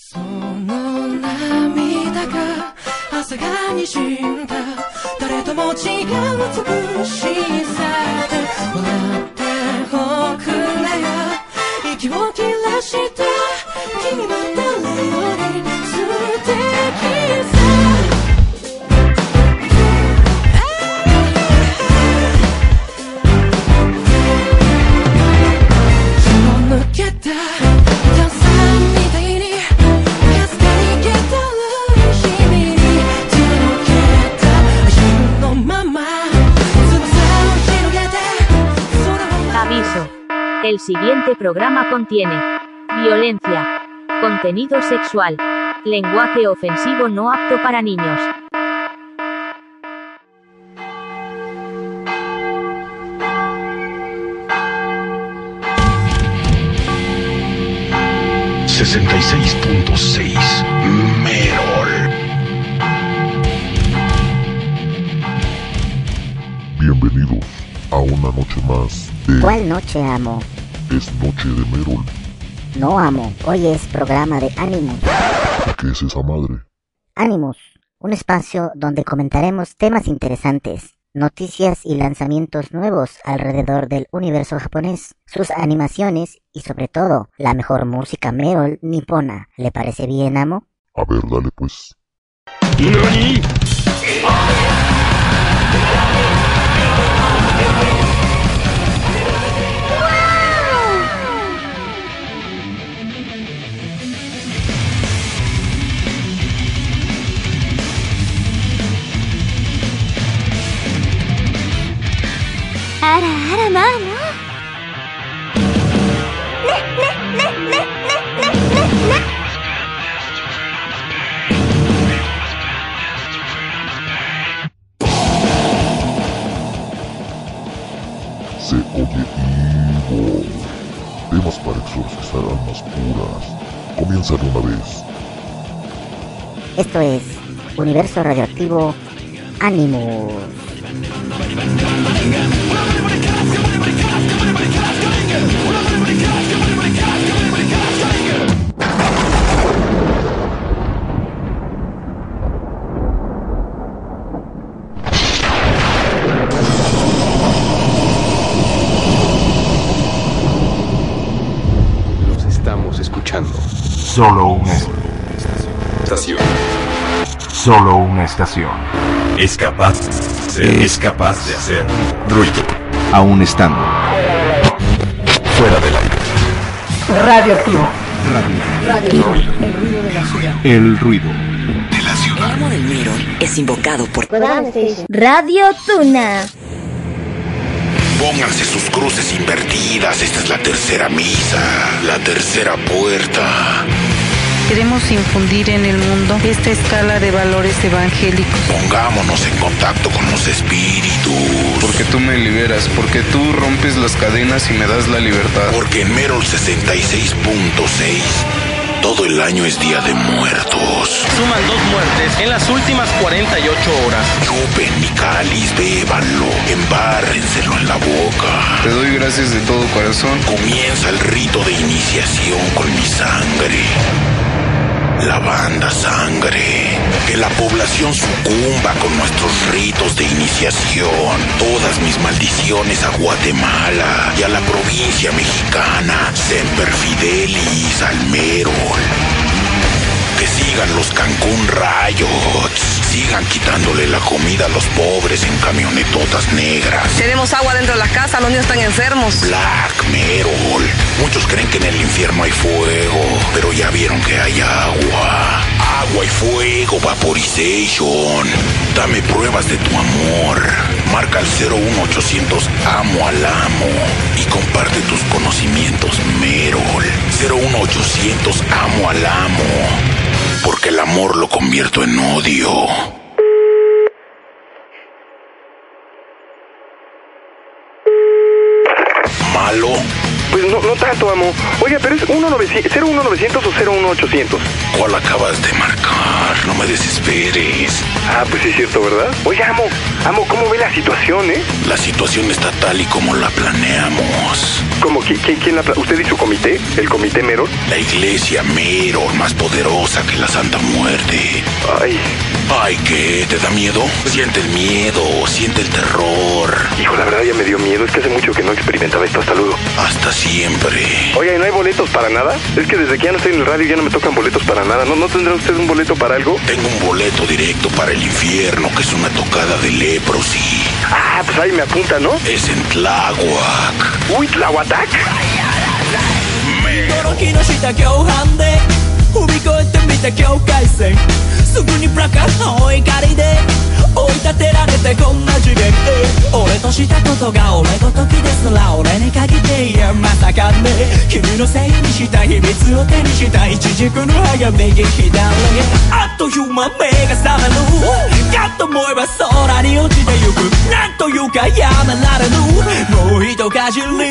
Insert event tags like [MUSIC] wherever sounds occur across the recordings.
その涙が朝がにじんだ。誰とも違う美しさで笑っておくれよ。息を切る Siguiente programa contiene violencia, contenido sexual, lenguaje ofensivo no apto para niños. Merol. Bienvenidos a una noche más de ¿Cuál noche amo? Es Noche de Merol. No amo. Hoy es programa de Animus. ¿Y qué es esa madre? Animus, un espacio donde comentaremos temas interesantes, noticias y lanzamientos nuevos alrededor del universo japonés, sus animaciones y sobre todo la mejor música Merol nipona. ¿Le parece bien, amo? A ver, dale pues. Se oye Ivo. Temas para exorcizar almas puras. Comienza de una vez. Esto es Universo Radioactivo Animus. Solo una Estación. solo una estación. Es capaz, es capaz de hacer ruido. Aún estando Fuera del aire. Radioactivo. el ruido. De la ciudad. amo del Miro es invocado por Radio Tuna. Pónganse sus cruces invertidas. Esta es la tercera misa. La tercera puerta. Queremos infundir en el mundo esta escala de valores evangélicos. Pongámonos en contacto con los espíritus. Porque tú me liberas, porque tú rompes las cadenas y me das la libertad. Porque en Merol 66.6 todo el año es Día de Muertos. Suman dos muertes en las últimas 48 horas. Chupen mi cáliz, bébanlo, embárrenselo en la boca. Te doy gracias de todo corazón. Comienza el rito de iniciación con mi sangre. La banda sangre. Que la población sucumba con nuestros ritos de iniciación. Todas mis maldiciones a Guatemala y a la provincia mexicana. Semper Fidelis al Merol. Que sigan los Cancún Riots. Sigan quitándole la comida a los pobres en camionetotas negras. Tenemos agua dentro de la casa, los niños están enfermos. Black Merol. Muchos creen que en el infierno hay fuego, pero ya vieron que hay agua. Agua y fuego, vaporization. Dame pruebas de tu amor. Marca el 01800 Amo al Amo y comparte tus conocimientos, Merol. 01800 Amo al Amo. Porque el amor lo convierto en odio. Malo Pues no, no tanto, amo. Oiga, pero es 01900 o 01800. ¿Cuál acabas de marcar? No me desesperes. Ah, pues sí es cierto, ¿verdad? Oye, amo, amo, ¿cómo ve la situación, eh? La situación está tal y como la planeamos. ¿Cómo? ¿Quién, quién, quién la pla- ¿Usted y su comité? ¿El comité Merol? La iglesia Merol, más poderosa que la Santa Muerte. Ay, Ay, ¿qué? ¿Te da miedo? Siente el miedo, siente el terror. hijo, la verdad ya me dio miedo. Es que hace mucho que no experimentaba esto. Hasta luego. Hasta siempre. Oiga, ¿y no hay boletos para nada? Es que desde que ya no estoy en el radio ya no me tocan boletos para nada. ¿No, ¿No tendrá usted un boleto para algo? Tengo un boleto directo para el infierno, que es una tocada de leprosy. Ah, pues ahí me apunta, ¿no? Es en Tláhuac. Uy, Tlahuatac. 驚きのした共犯で踏み越えてみた境界線すぐにプラカの怒りで 追い立てられてこんな次元へ俺としたことが俺ごときですら俺に限っていやまさかね。君のせいにした秘密を手にした一軸の歯が右左。あっという間目が覚める。かと思えば空に落ちてゆくなんというかやめられぬもう一かじり。Again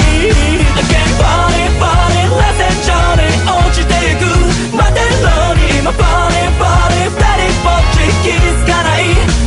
body body let's enjoy 落ちていく。までのに。今 body body 二人ぼっち気づかない。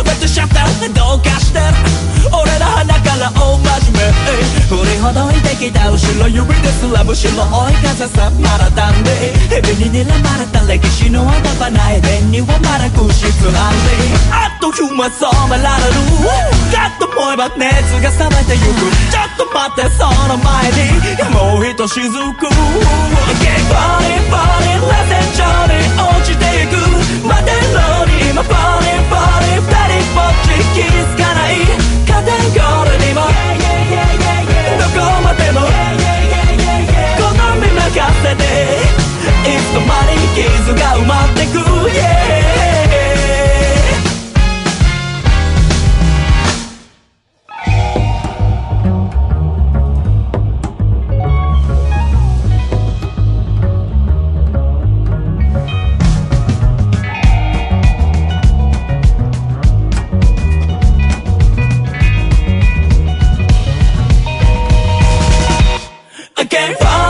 全てシャッターでどうかしてる俺の鼻から大真面目振りほどいてきた後ろ指ですらむしろ追い風さまだたんで蛇に睨まれた歴史のあばないエデンにはまだ空室なんであっという間染められるかと思えば熱が冷めてゆくちょっと待ってその前にもうひとしずく Again body body let's enjoy 落ちていくまでのに今 body body 二人ぼっち気づかないカテンコールにもどこまでも好み任せていつの間に傷が埋まってく yeah came from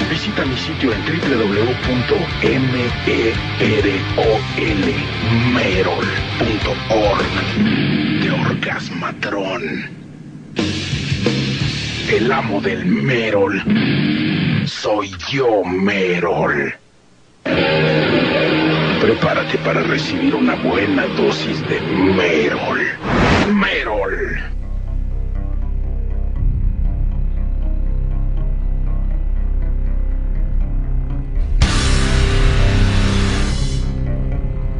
visita mi sitio en www.merol.org de Orgasmatron. El amo del Merol. Soy yo, Merol. Prepárate para recibir una buena dosis de Merol. Merol.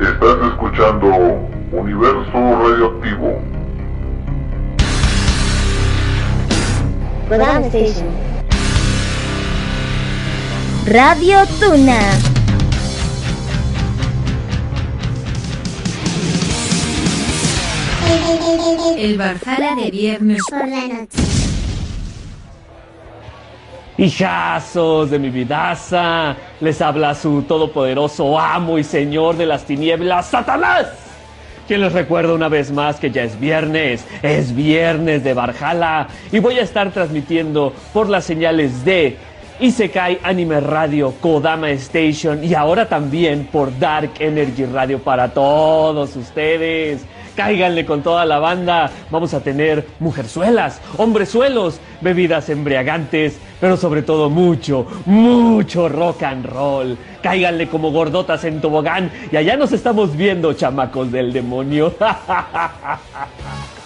Estás escuchando Universo Radioactivo. Station. Radio Tuna. El Barjala de viernes por la noche. Hijazos de mi vidaza, les habla su todopoderoso amo y señor de las tinieblas, Satanás. Quien les recuerda una vez más que ya es viernes, es viernes de Barjala y voy a estar transmitiendo por las señales de Isekai Anime Radio, Kodama Station y ahora también por Dark Energy Radio para todos ustedes. Cáiganle con toda la banda. Vamos a tener mujerzuelas, hombrezuelos, bebidas embriagantes, pero sobre todo mucho, mucho rock and roll. Cáiganle como gordotas en tobogán y allá nos estamos viendo, chamacos del demonio. [LAUGHS]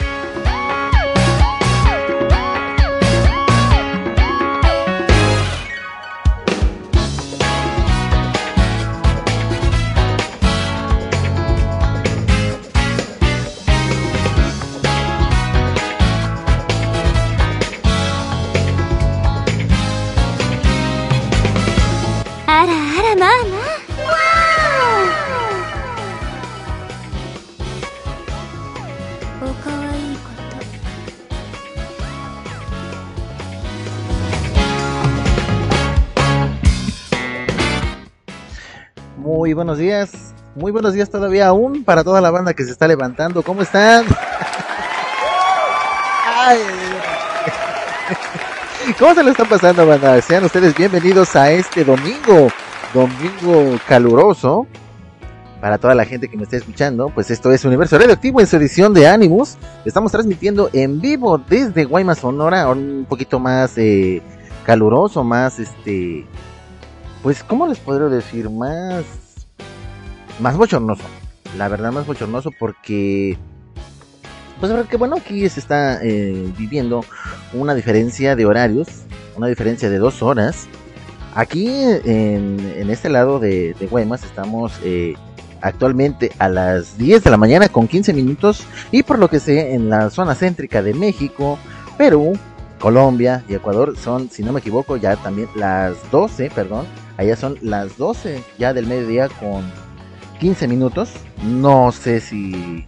Ara, ara, ma, ma. Wow. おかわいいこと。 Muy buenos días, muy buenos días todavía aún para toda la banda que se está levantando. ¿Cómo están? Ay, ¿Cómo se lo están pasando, banda? Sean ustedes bienvenidos a este domingo, domingo caluroso. Para toda la gente que me está escuchando, pues esto es Universo Radioactivo en su edición de Animus. Estamos transmitiendo en vivo desde Guaymas, Sonora, un poquito más eh, caluroso, más este pues, ¿cómo les podría decir? Más. Más bochornoso. La verdad, más bochornoso porque. Pues, que bueno, aquí se está eh, viviendo una diferencia de horarios. Una diferencia de dos horas. Aquí en, este lado de, de Guaymas estamos eh, actualmente a las 10 de la mañana con 15 minutos. Y por lo que sé, en la zona céntrica de México, Perú, Colombia y Ecuador son, si no me equivoco, ya también las 12, perdón. Allá son las 12 ya del mediodía con 15 minutos. No sé si,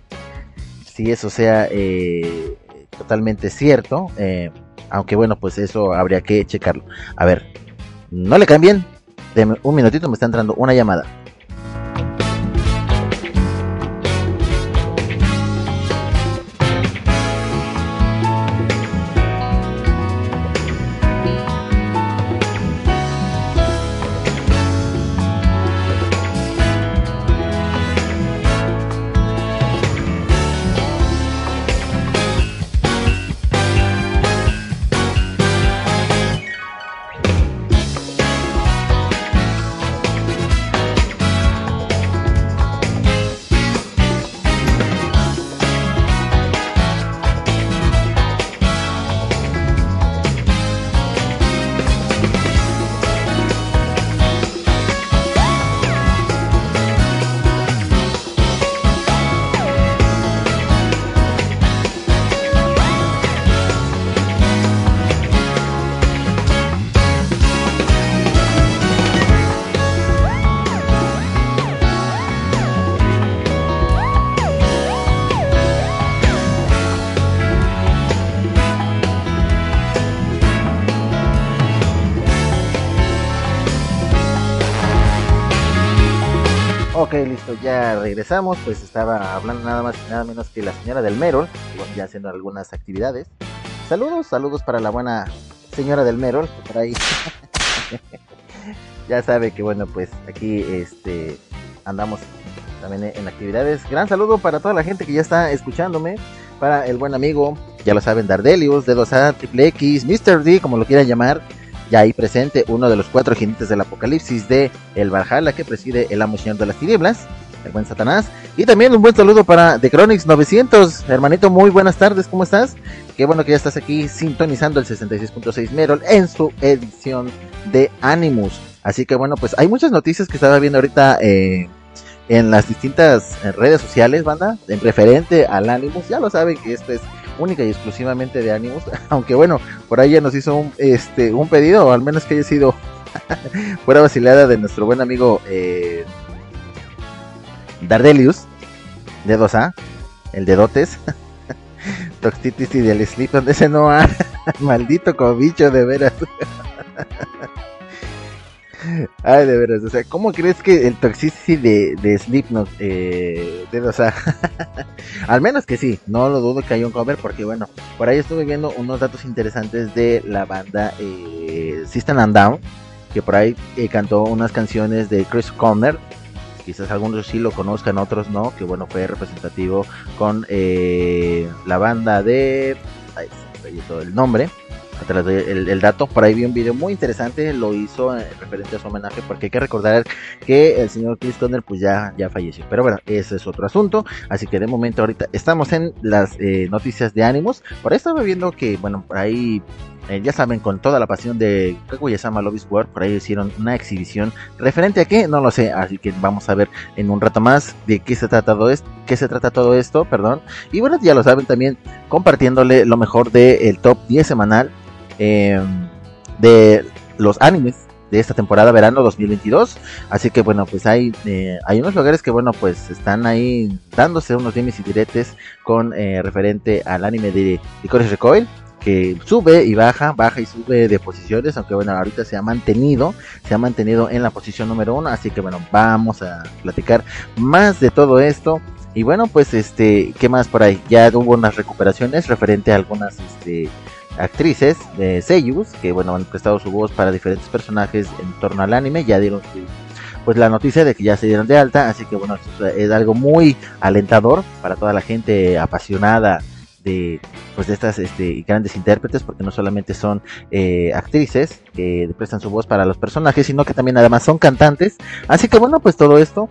si eso sea eh, totalmente cierto. eh, aunque bueno, pues eso habría que checarlo. A ver, no le cambien. Deme un minutito, me está entrando una llamada. Regresamos. Pues estaba hablando nada más y nada menos que la señora del Merol, ya haciendo algunas actividades. Saludos, saludos para la buena señora del Merol, que por ahí [LAUGHS] ya sabe que bueno, pues aquí este andamos también en actividades. Gran saludo para toda la gente que ya está escuchándome, para el buen amigo, ya lo saben, Dardelius, D2A, Triple X, Mr. D, como lo quieran llamar, ya ahí presente uno de los cuatro jinetes del apocalipsis de El Valhalla que preside el amo señor de las tinieblas, buen Satanás. Y también un buen saludo para The Chronix 900, hermanito, muy buenas tardes, ¿cómo estás? Qué bueno que ya estás aquí sintonizando el 66.6 Merol en su edición de Animus. Así que bueno, pues hay muchas noticias que estaba viendo ahorita eh, en las distintas eh, redes sociales, banda, en referente al Animus. Ya lo saben que esto es única y exclusivamente de Animus, [LAUGHS] aunque bueno, por ahí ya nos hizo un, este, un pedido, o al menos que haya sido [LAUGHS] fuera vacilada de nuestro buen amigo eh, Dardelius, de 2A, el de Dotes. [LAUGHS] Toxicity del Sleep, donde ese no ha. [LAUGHS] Maldito cobicho, de veras. [LAUGHS] Ay, de veras, o sea, ¿cómo crees que el Toxicity de, de Slipknot, eh, al menos que sí, no lo dudo que haya un cover, porque bueno, por ahí estuve viendo unos datos interesantes de la banda eh, System and Down, que por ahí eh, cantó unas canciones de Chris Conner, quizás algunos sí lo conozcan, otros no, que bueno, fue representativo con eh, la banda de... Ay, se todo el nombre el, dato. Por ahí vi un video muy interesante, lo hizo en referente a su homenaje, porque hay que recordar que el señor Chris Conner pues ya, ya falleció. Pero bueno, ese es otro asunto. Así que de momento ahorita estamos en las eh, noticias de ánimos. Por ahí estaba viendo que, bueno, por ahí eh, ya saben, con toda la pasión de Kaguya-sama is War, por ahí hicieron una exhibición referente a qué, no lo sé, así que vamos a ver en un rato más de qué se trata todo esto, qué se trata todo esto, perdón. Y bueno, ya lo saben también compartiéndole lo mejor del top 10 semanal eh, de los animes de esta temporada verano 2022. Así que bueno, pues hay, eh, hay unos lugares que bueno, pues están ahí dándose unos dimes y diretes con eh, referente al anime de Licorice Recoil. Que sube y baja, baja y sube de posiciones, aunque bueno, ahorita se ha mantenido, se ha mantenido en la posición número uno, así que bueno, vamos a platicar más de todo esto. Y bueno, pues este, ¿qué más por ahí? Ya hubo unas recuperaciones referente a algunas este, actrices de Seiyus que bueno han prestado su voz para diferentes personajes en torno al anime ya dieron pues la noticia de que ya se dieron de alta así que bueno es algo muy alentador para toda la gente apasionada de pues de estas este, grandes intérpretes porque no solamente son eh, actrices que prestan su voz para los personajes sino que también además son cantantes. Así que bueno pues todo esto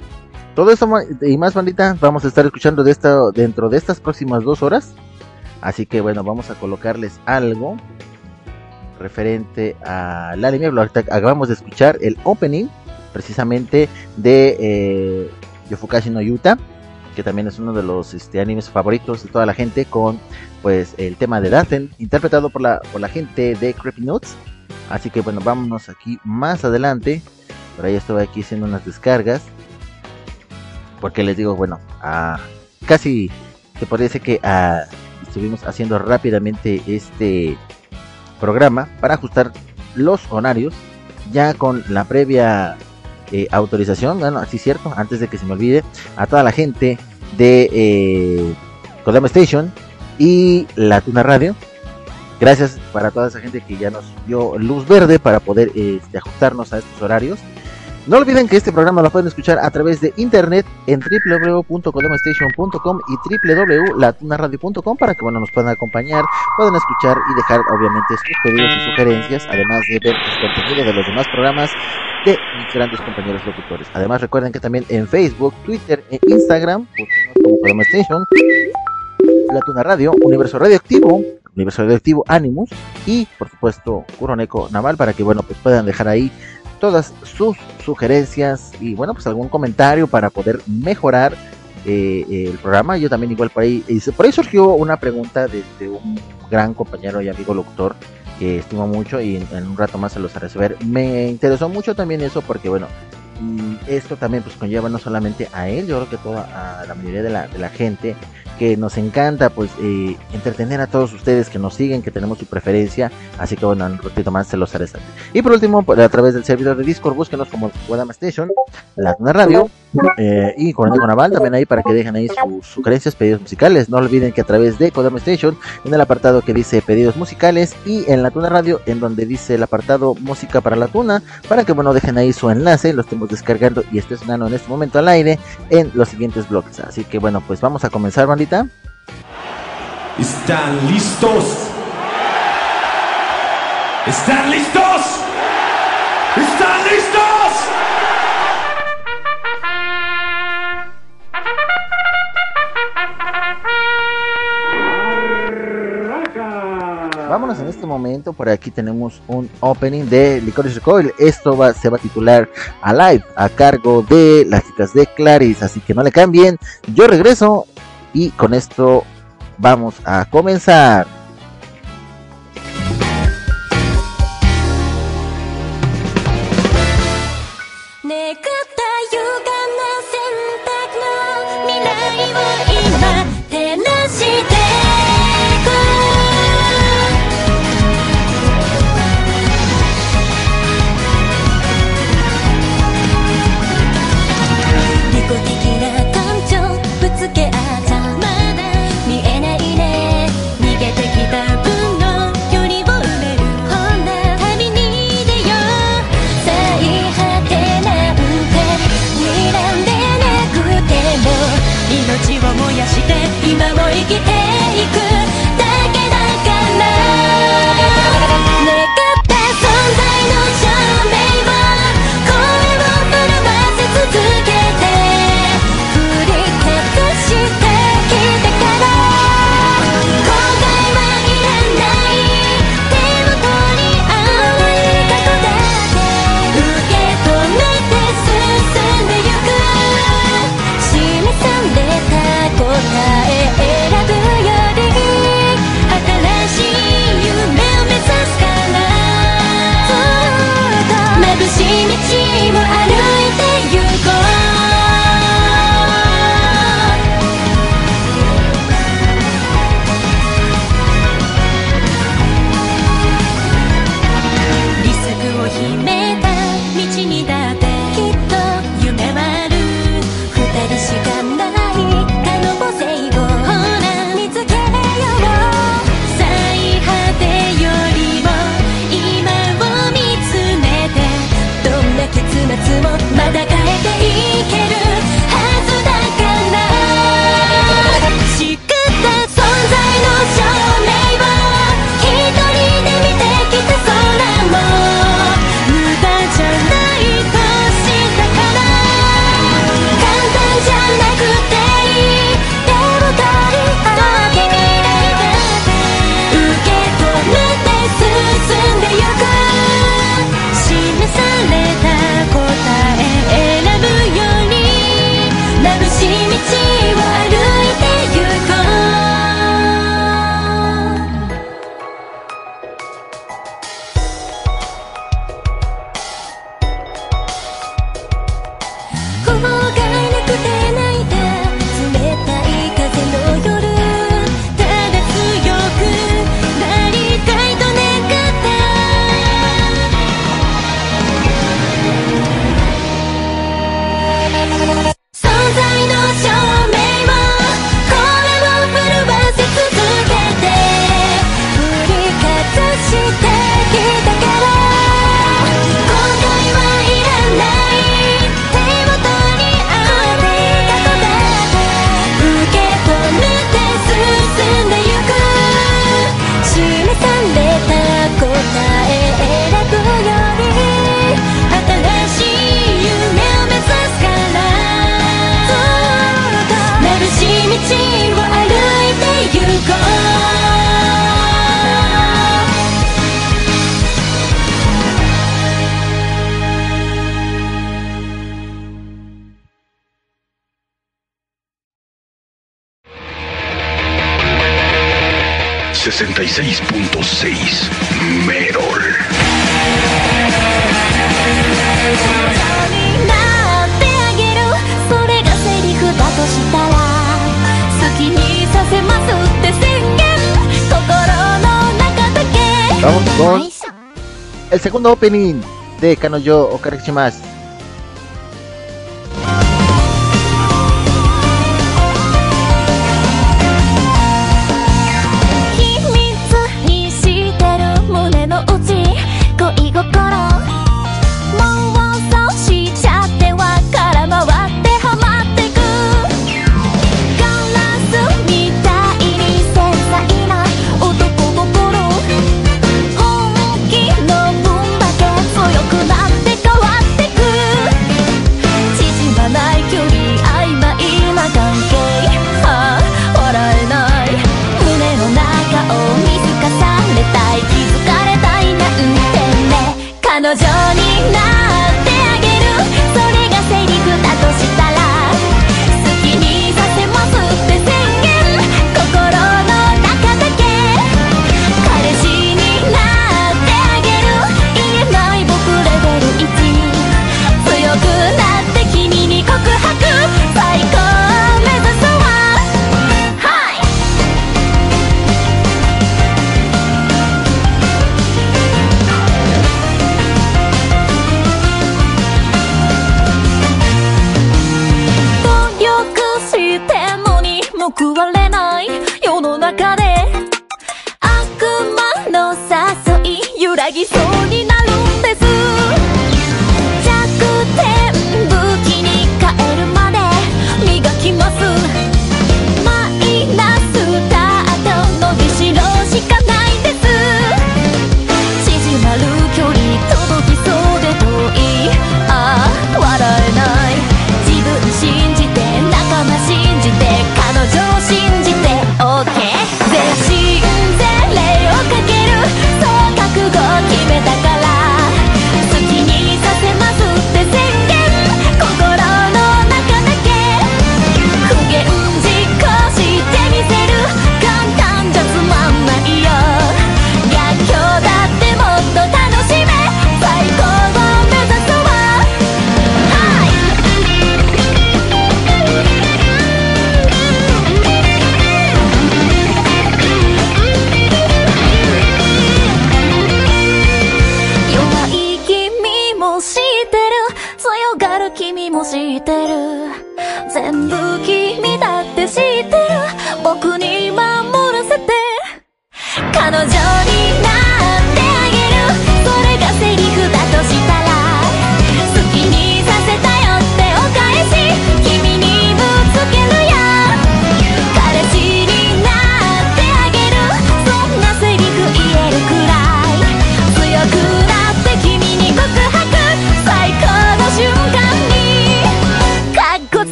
todo esto y más bandita vamos a estar escuchando de esta dentro de estas próximas dos horas. Así que bueno, vamos a colocarles algo referente al anime. Acabamos de escuchar el opening precisamente de eh, Yofukashi no Yuta, que también es uno de los este, animes favoritos de toda la gente, con pues el tema de Daten, interpretado por la, por la gente de Creepy Nuts. Así que bueno, vámonos aquí más adelante. Por ahí estoy aquí haciendo unas descargas. Porque les digo, bueno, a casi se parece que a estuvimos haciendo rápidamente este programa para ajustar los horarios ya con la previa eh, autorización, bueno, así cierto, antes de que se me olvide, a toda la gente de eh, Station y la Tuna Radio. Gracias para toda esa gente que ya nos dio luz verde para poder este, ajustarnos a estos horarios. No olviden que este programa lo pueden escuchar a través de internet en www.codemastation.com y www.latunaradio.com para que bueno, nos puedan acompañar, puedan escuchar y dejar obviamente sus pedidos y sugerencias, además de ver el contenido de los demás programas de mis grandes compañeros locutores. Además recuerden que también en Facebook, Twitter e Instagram, como Codema Station, La Radio, Universo Radioactivo, Universo Radioactivo Animus y por supuesto Curoneco Naval para que bueno pues puedan dejar ahí todas sus sugerencias y bueno, pues algún comentario para poder mejorar eh, el programa. Yo también igual por ahí, por ahí surgió una pregunta de, un gran compañero y amigo locutor que estimo mucho y en, un rato más se los haré saber. Me interesó mucho también eso porque bueno, esto también pues conlleva no solamente a él, yo creo que toda a la mayoría de la, de la gente que nos encanta pues eh, entretener a todos ustedes que nos siguen, que tenemos su preferencia, así que bueno, un ratito más se los haré saber. Y por último, a través del servidor de Discord, búsquenos como Guadama Station, la radio eh, y con el Naval también ahí para que dejen ahí sus sugerencias, pedidos musicales. No olviden que a través de Kodama Station, en el apartado que dice pedidos musicales y en la Tuna Radio, en donde dice el apartado música para la Tuna, para que bueno, dejen ahí su enlace, lo estemos descargando y esté sonando en este momento al aire en los siguientes bloques. Así que bueno, pues vamos a comenzar, bandita. ¿Están listos? ¿Están listos? ¿Están listos? Vámonos en este momento, por aquí tenemos un opening de Licorice Recoil. Esto va, se va a titular Alive a cargo de las chicas de Clarice, así que no le cambien. Yo regreso y con esto vamos a comenzar. 96.6 Merol. Vamos con el segundo opening de Kanoyo Okarekshimasu.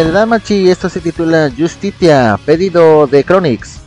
El Damachi, esto se titula Justitia, pedido de Chronix.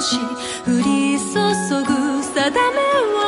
し降り注ぐ定めは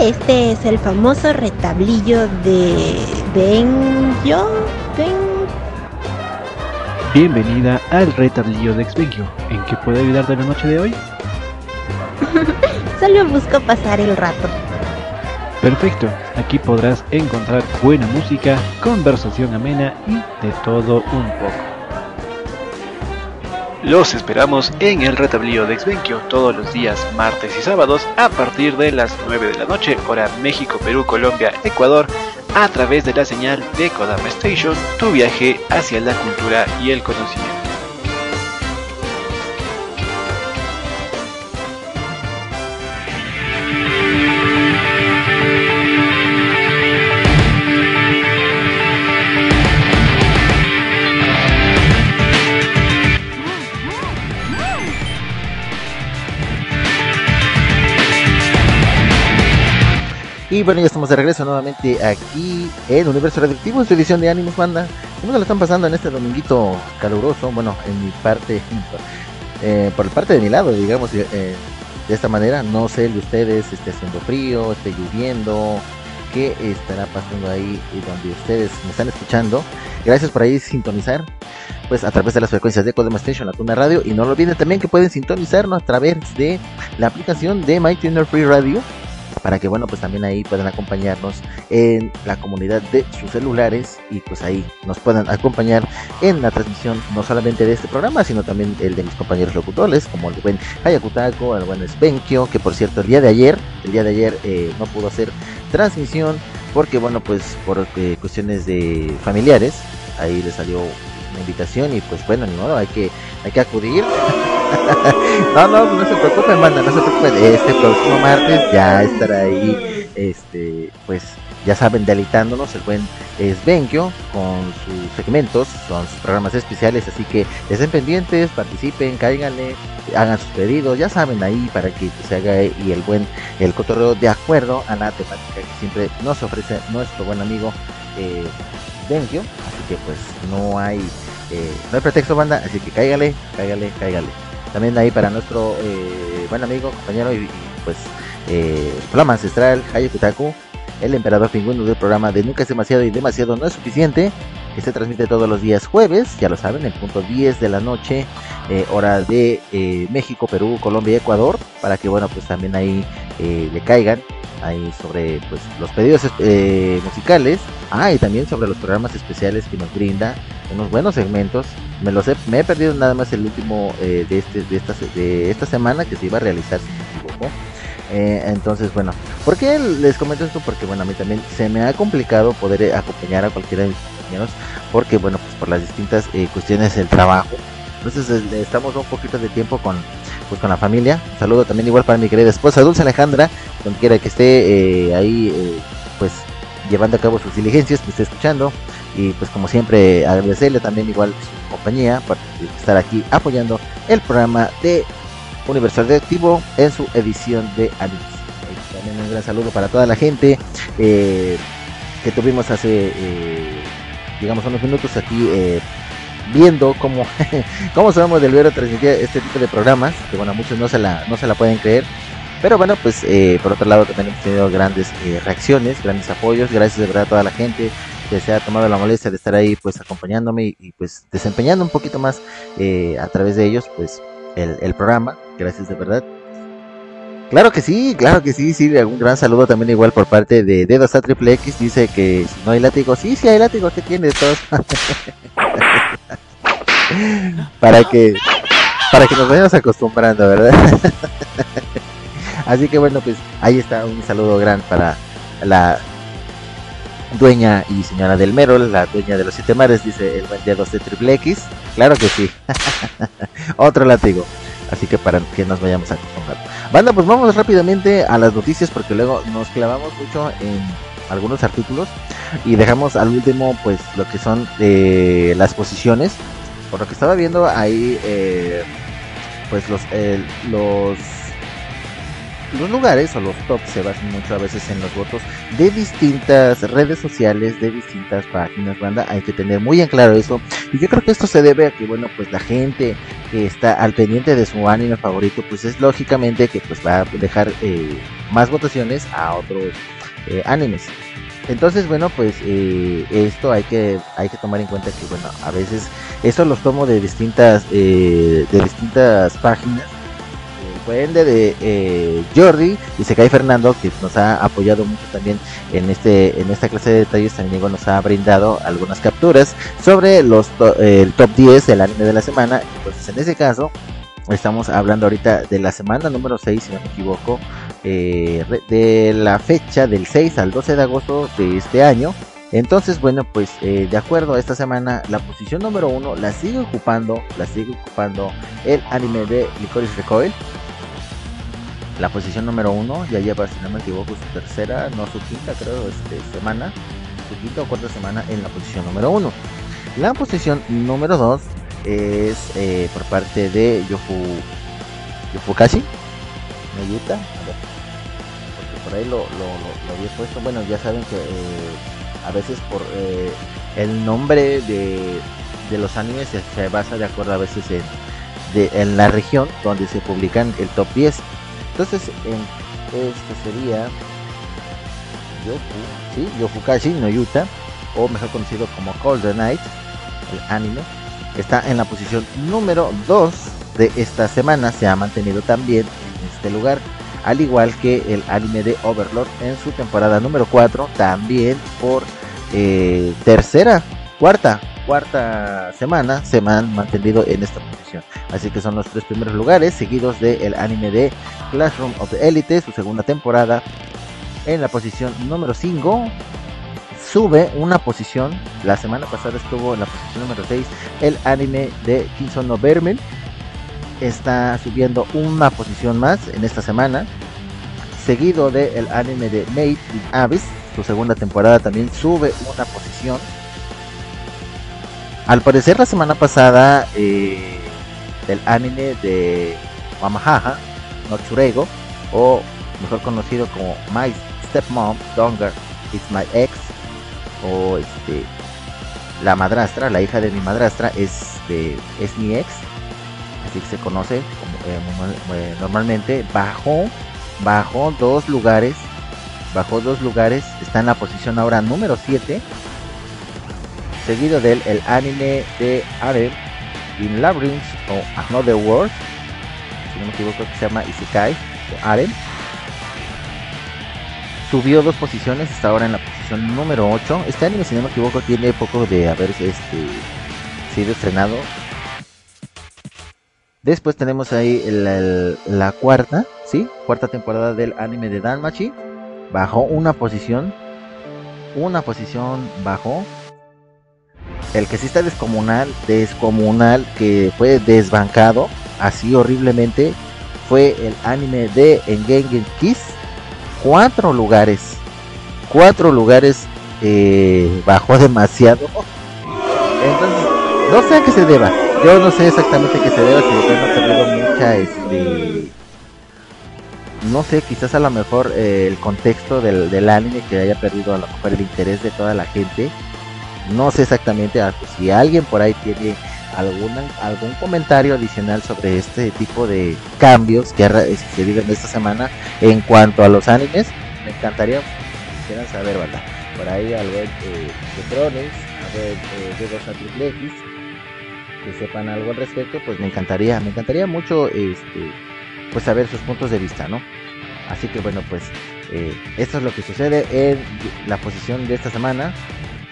Este es el famoso retablillo de Benjo. Ben... Bienvenida al retablillo de Exvengio. ¿En qué puedo ayudarte la noche de hoy? [LAUGHS] Solo busco pasar el rato. Perfecto, aquí podrás encontrar buena música, conversación amena y de todo un poco. Los esperamos en el retablillo de Exvenquio todos los días martes y sábados a partir de las 9 de la noche, hora México, Perú, Colombia, Ecuador, a través de la señal de Kodama Station, tu viaje hacia la cultura y el conocimiento. Y bueno, ya estamos de regreso nuevamente aquí en Universo Radioactivo en su edición de Ánimos Banda. ¿Cómo se lo están pasando en este dominguito caluroso? Bueno, en mi parte, [LAUGHS] eh, por parte de mi lado, digamos, eh, de esta manera. No sé el de ustedes, esté haciendo frío, esté lloviendo, qué estará pasando ahí y donde ustedes me están escuchando. Gracias por ahí sintonizar, pues a través de las frecuencias de Codema Station, la Tuna Radio. Y no lo olviden también que pueden sintonizarnos a través de la aplicación de My Tuner Free Radio para que bueno pues también ahí puedan acompañarnos en la comunidad de sus celulares y pues ahí nos puedan acompañar en la transmisión no solamente de este programa sino también el de mis compañeros locutores como el buen Hayakutako, el buen Svenkio que por cierto el día de ayer el día de ayer eh, no pudo hacer transmisión porque bueno pues por eh, cuestiones de familiares ahí le salió invitación y pues bueno ni modo hay que hay que acudir [LAUGHS] no, no, no se preocupen, banda, no se preocupen. Este próximo martes ya estará ahí, este, pues, ya saben, deleitándonos el buen Svenkio con sus segmentos, con sus programas especiales. Así que estén pendientes, participen, cáiganle, hagan sus pedidos, ya saben, ahí para que pues, se haga y el buen, el cotorreo de acuerdo a la temática que siempre nos ofrece nuestro buen amigo eh. Así que, pues, no hay, eh, no hay pretexto, banda, así que cáigale, cáigale, cáigale también ahí para nuestro eh, buen amigo, compañero y, pues eh, programa ancestral Hayakutaku, el emperador pingüino del programa de Nunca es demasiado y demasiado no es suficiente. Que se transmite todos los días jueves, ya lo saben, el punto 10 de la noche, eh, hora de eh, México, Perú, Colombia y Ecuador, para que bueno, pues también ahí eh, le caigan ahí sobre pues los pedidos eh, musicales, ah, y también sobre los programas especiales que nos brinda, unos buenos segmentos. Me los he, me he perdido nada más el último de este de esta de esta semana que se iba a realizar, si me equivoco. Eh, entonces, bueno, ¿por qué les comento esto? Porque, bueno, a mí también se me ha complicado poder acompañar a cualquiera de porque, bueno, pues por las distintas eh, cuestiones del trabajo. Entonces, estamos un poquito de tiempo con, pues, con la familia. Un saludo también igual para mi querida esposa Dulce Alejandra, donde quiera que esté eh, ahí, eh, pues, llevando a cabo sus diligencias, que esté escuchando. Y pues como siempre agradecerle también igual su compañía por estar aquí apoyando el programa de Universal Radioactivo en su edición de. Eh, También un gran saludo para toda la gente eh, que tuvimos hace, digamos, unos minutos aquí eh, viendo cómo, [LAUGHS] cómo sabemos del Vero transmitía este tipo de programas, que bueno, muchos no se la, no se la pueden creer. Pero bueno, pues eh, por otro lado también hemos tenido grandes eh, reacciones, grandes apoyos, gracias de verdad a toda la gente que se ha tomado la molestia de estar ahí pues acompañándome y, y, pues desempeñando un poquito más eh, a través de ellos pues el, el programa, gracias de verdad. Claro que sí, claro que sí, sí, un gran saludo también igual por parte de Dedos a Triple X, dice que si no hay látigo, sí, sí hay látigo, ¿qué tiene todos? [LAUGHS] para que para que nos vayamos acostumbrando, ¿verdad? [LAUGHS] Así que bueno, pues ahí está un saludo gran para la dueña y señora del Merol, la dueña de los siete mares, dice el Dedos de Triple X. Claro que sí. [LAUGHS] Otro látigo. Así que para que nos vayamos a acostumbrar. Banda, pues vamos rápidamente a las noticias porque luego nos clavamos mucho en algunos artículos y dejamos al último pues lo que son eh, las posiciones. Por lo que estaba viendo ahí, eh, pues los, eh, los los lugares o los tops se basan mucho a veces en los votos de distintas redes sociales, de distintas páginas, banda. Hay que tener muy en claro eso. Y yo creo que esto se debe a que, bueno, pues la gente que está al pendiente de su anime favorito, pues es lógicamente que pues va a dejar eh, más votaciones a otros eh, animes. Entonces, bueno, pues eh, esto hay que hay que tomar en cuenta que, bueno, a veces esto los tomo de distintas de distintas páginas ende de eh, Jordi y se cae Fernando que nos ha apoyado mucho también en este en esta clase de detalles también igual nos ha brindado algunas capturas sobre los to el top 10 del anime de la semana. Entonces en ese caso estamos hablando ahorita de la semana número 6 si no me equivoco eh, de la fecha del 6 al 12 de agosto de este año. Entonces, bueno, pues eh, de acuerdo a esta semana, la posición número uno la sigue ocupando, la sigue ocupando el anime de Licorice Recoil, la posición número uno, ya lleva, si no me equivoco, su tercera, no su quinta, creo, este, semana, su quinta o cuarta semana en la posición número uno. La posición número dos es eh, por parte de Yofu, Yofukashi, no Yuta, a ver, porque por ahí lo, lo, había puesto, bueno, ya saben que eh, a veces por eh, el nombre de, de los animes se, basa de acuerdo a veces en, en la región donde se publican el top 10 entonces, en este sería Yofu, ¿sí? Yofukashi no Yuta, o mejor conocido como Cold the Night, el anime, está en la posición número 2 de esta semana, se ha mantenido también en este lugar, al igual que el anime de Overlord en su temporada número 4, también por eh, tercera, cuarta, cuarta semana se han mantenido en esta posición. Así que son los tres primeros lugares, seguidos del el anime de Classroom of the Elite, su segunda temporada. En la posición número 5 sube una posición. La semana pasada estuvo en la posición número 6 el anime de Kinson no Vermin. Está subiendo una posición más en esta semana. Seguido del el anime de Made in Abyss, su segunda temporada también sube una posición. Al parecer la semana pasada eh, del anime de Mamahaha no Churego o mejor conocido como My Stepmom Donger is my ex o este la madrastra, la hija de mi madrastra es, de, es mi ex, así que se conoce como, eh, normalmente bajó bajó dos lugares bajó dos lugares está en la posición ahora número 7 seguido del el anime de Arem in Labyrinth o Another World, si no me equivoco que se llama Isekai o Arem. Subió dos posiciones, está ahora en la posición número 8. Este anime, si no me equivoco, tiene poco de haber este, sido estrenado. Después tenemos ahí la cuarta, ¿sí? Cuarta temporada del anime de Danmachi. Bajó una posición. Una posición bajó. El que sí está descomunal, descomunal, que fue desbancado así horriblemente, fue el anime de Engengen Kiss. Cuatro lugares. Cuatro lugares eh, bajó [LAUGHS] demasiado. Entonces, no sé a qué se deba. Yo no sé exactamente a qué se deba, si de plano ha perdido mucha, este... No sé, quizás a lo mejor eh, el contexto del, del anime que haya perdido a lo mejor el interés de toda la gente. No sé exactamente si alguien por ahí tiene alguna, algún comentario adicional sobre este tipo de cambios que ha re- sucedido en esta semana en cuanto a los animes. Me encantaría que quisieran saber. Por ahí al ver eh, de Trones, a ver eh, de Triple X, que sepan algo al respecto, pues me encantaría, me encantaría mucho este pues saber sus puntos de vista, ¿no? Así que bueno, pues eh, esto es lo que sucede en la posición de esta semana,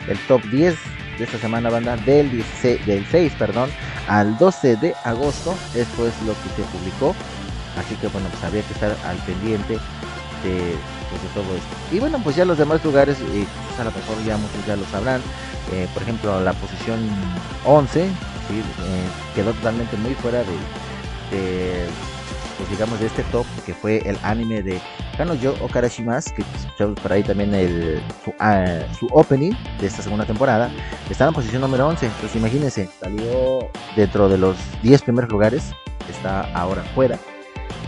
el top 10 de esta semana banda del 16, del 6, perdón, al 12 de agosto, esto es lo que se publicó, así que bueno, pues habría que estar al pendiente de, pues, de todo esto. Y bueno, pues ya los demás lugares, eh, a lo mejor ya muchos ya lo sabrán, eh, por ejemplo, la posición 11, ¿sí? Eh, quedó totalmente muy fuera de, de pues digamos de este top que fue el anime de Kanojo Okarashimasu que escuchamos por ahí también el, su, ah, su opening de esta segunda temporada está en posición número 11 entonces imagínense salió dentro de los 10 primeros lugares está ahora fuera.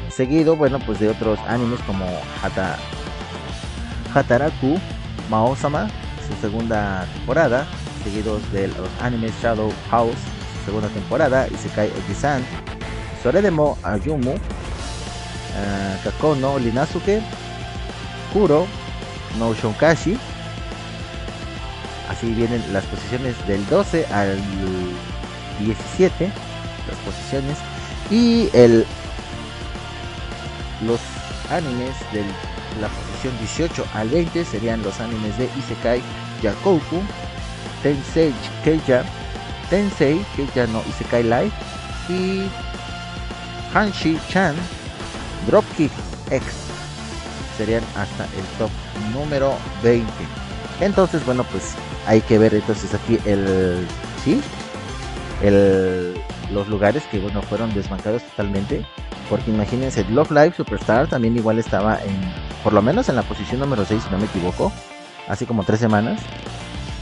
Seguido bueno pues de otros animes como Hata, Hataraku Mao-sama su segunda temporada seguidos de los animes Shadow House su segunda temporada Isekai Oji-san Soredemo Ayumu, eh, Kakono Linazuke, Kuro, no Shonkashi. Así vienen las posiciones del 12 al 17, las posiciones. Y el los animes de la posición 18 al 20 serían los animes de Isekai Yakoku, Tensei Keija, Tensei Keija no Isekai Live y Hanshi Chan, Dropkick X serían hasta el top número 20. Entonces, bueno, pues hay que ver entonces aquí el sí, el los lugares que bueno fueron desbancados totalmente, porque imagínense Love Live Superstar también igual estaba en por lo menos en la posición número 6 si no me equivoco, hace como tres semanas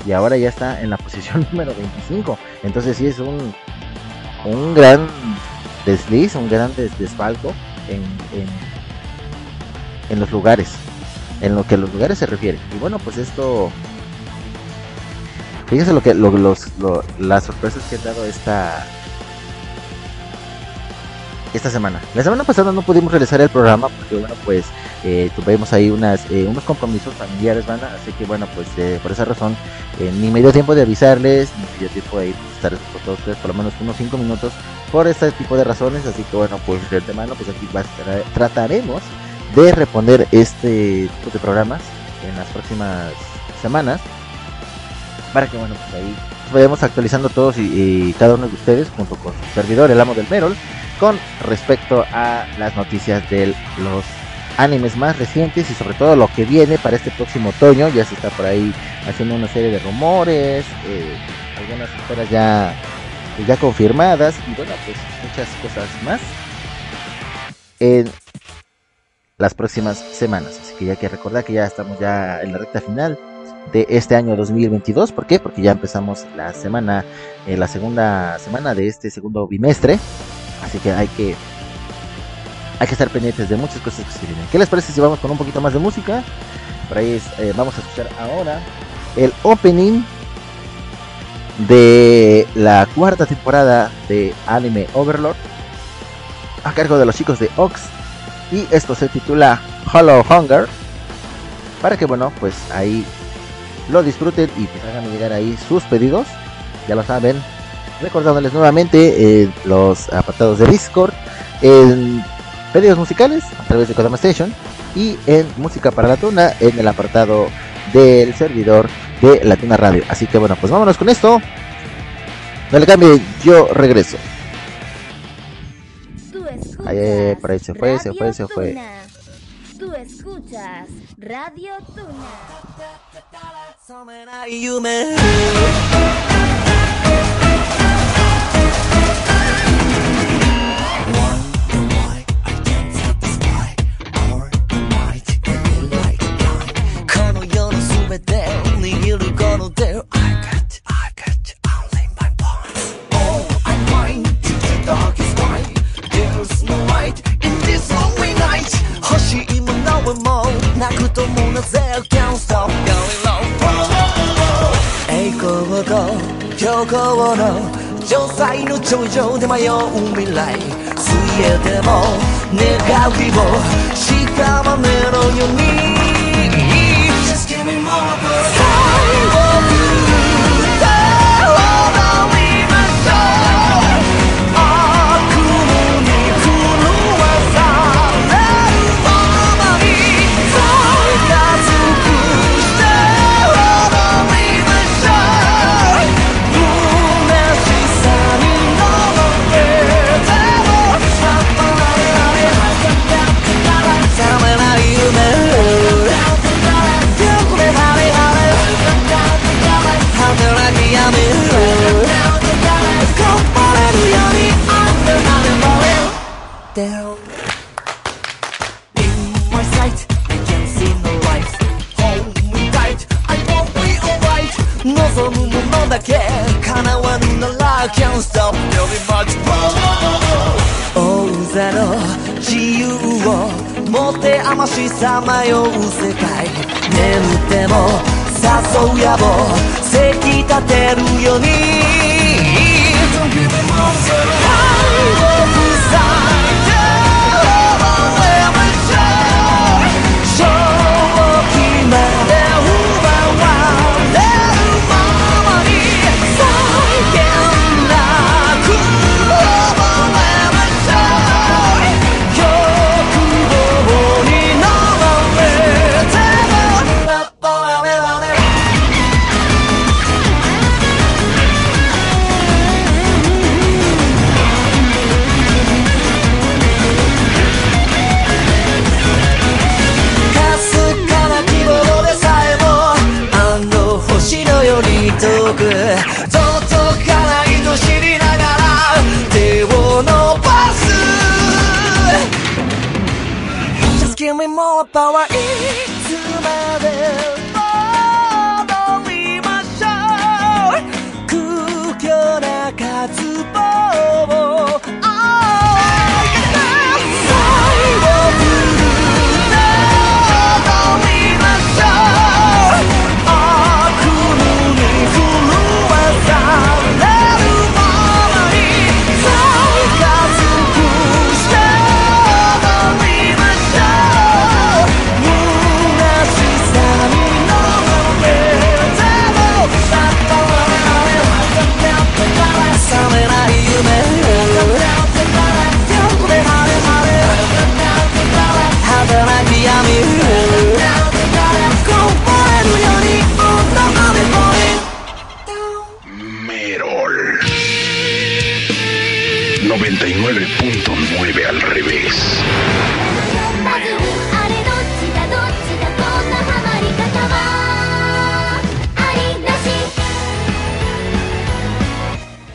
y ahora ya está en la [LAUGHS] posición número 25. Entonces sí es un un gran desliz, un gran des- desfalco en, en, en los lugares, en lo que los lugares se refiere. Y bueno, pues esto, fíjense lo que lo- los, lo- las sorpresas que ha dado esta esta semana. La semana pasada no pudimos realizar el programa porque bueno pues eh, tuvimos ahí unas eh, unos compromisos familiares, van así que bueno pues eh, por esa razón eh, ni me dio tiempo de avisarles, ni me dio tiempo de ir estar con todos ustedes por lo menos unos 5 minutos por este tipo de razones, así que bueno pues de antemano pues aquí estar- trataremos de reponer este tipo de programas en las próximas semanas para que bueno pues ahí vayamos actualizando todos y, cada uno de ustedes junto con su servidor el amo del Merol con respecto a las noticias de los animes más recientes y sobre todo lo que viene para este próximo otoño. Ya se está por ahí haciendo una serie de rumores, eh, algunas esperas ya, ya confirmadas y bueno, pues muchas cosas más en las próximas semanas. Así que ya hay que recordar que ya estamos ya en la recta final de este año 2022. ¿Por qué? Porque ya empezamos la semana, eh, la segunda semana de este segundo bimestre. Así que hay que hay que estar pendientes de muchas cosas que se vienen. ¿Qué les parece si vamos con un poquito más de música? Por ahí es- eh, vamos a escuchar ahora el opening de la cuarta temporada de Anime Overlord a cargo de los chicos de Ox y esto se titula Hollow Hunger para que bueno pues ahí lo disfruten y pues hagan llegar ahí sus pedidos. Ya lo saben. Recordándoles nuevamente eh, los apartados de Discord, en pedidos musicales a través de Kodama Station y en música para la tuna en el apartado del servidor de la Tuna Radio. Así que bueno, pues vámonos con esto. No le cambie, yo regreso. Tú escuchas Ahí, eh, por ahí se fue, se Radio fue, se fue. Tuna. Tú escuchas Radio Tuna. ともなぜ Can't stop going low 栄光と虚構の城塞の頂上で迷う未来。水泳でも願う日を屍めのように。Just give me more 最後歌 down In my sight I can see no light Hold me tight I won't be alright 望むものだけ叶わぬなら Can't stop very much more 大勢の自由を持て余しさまよう世界眠っても誘う野望せき立てるように me more 99.9 al revés.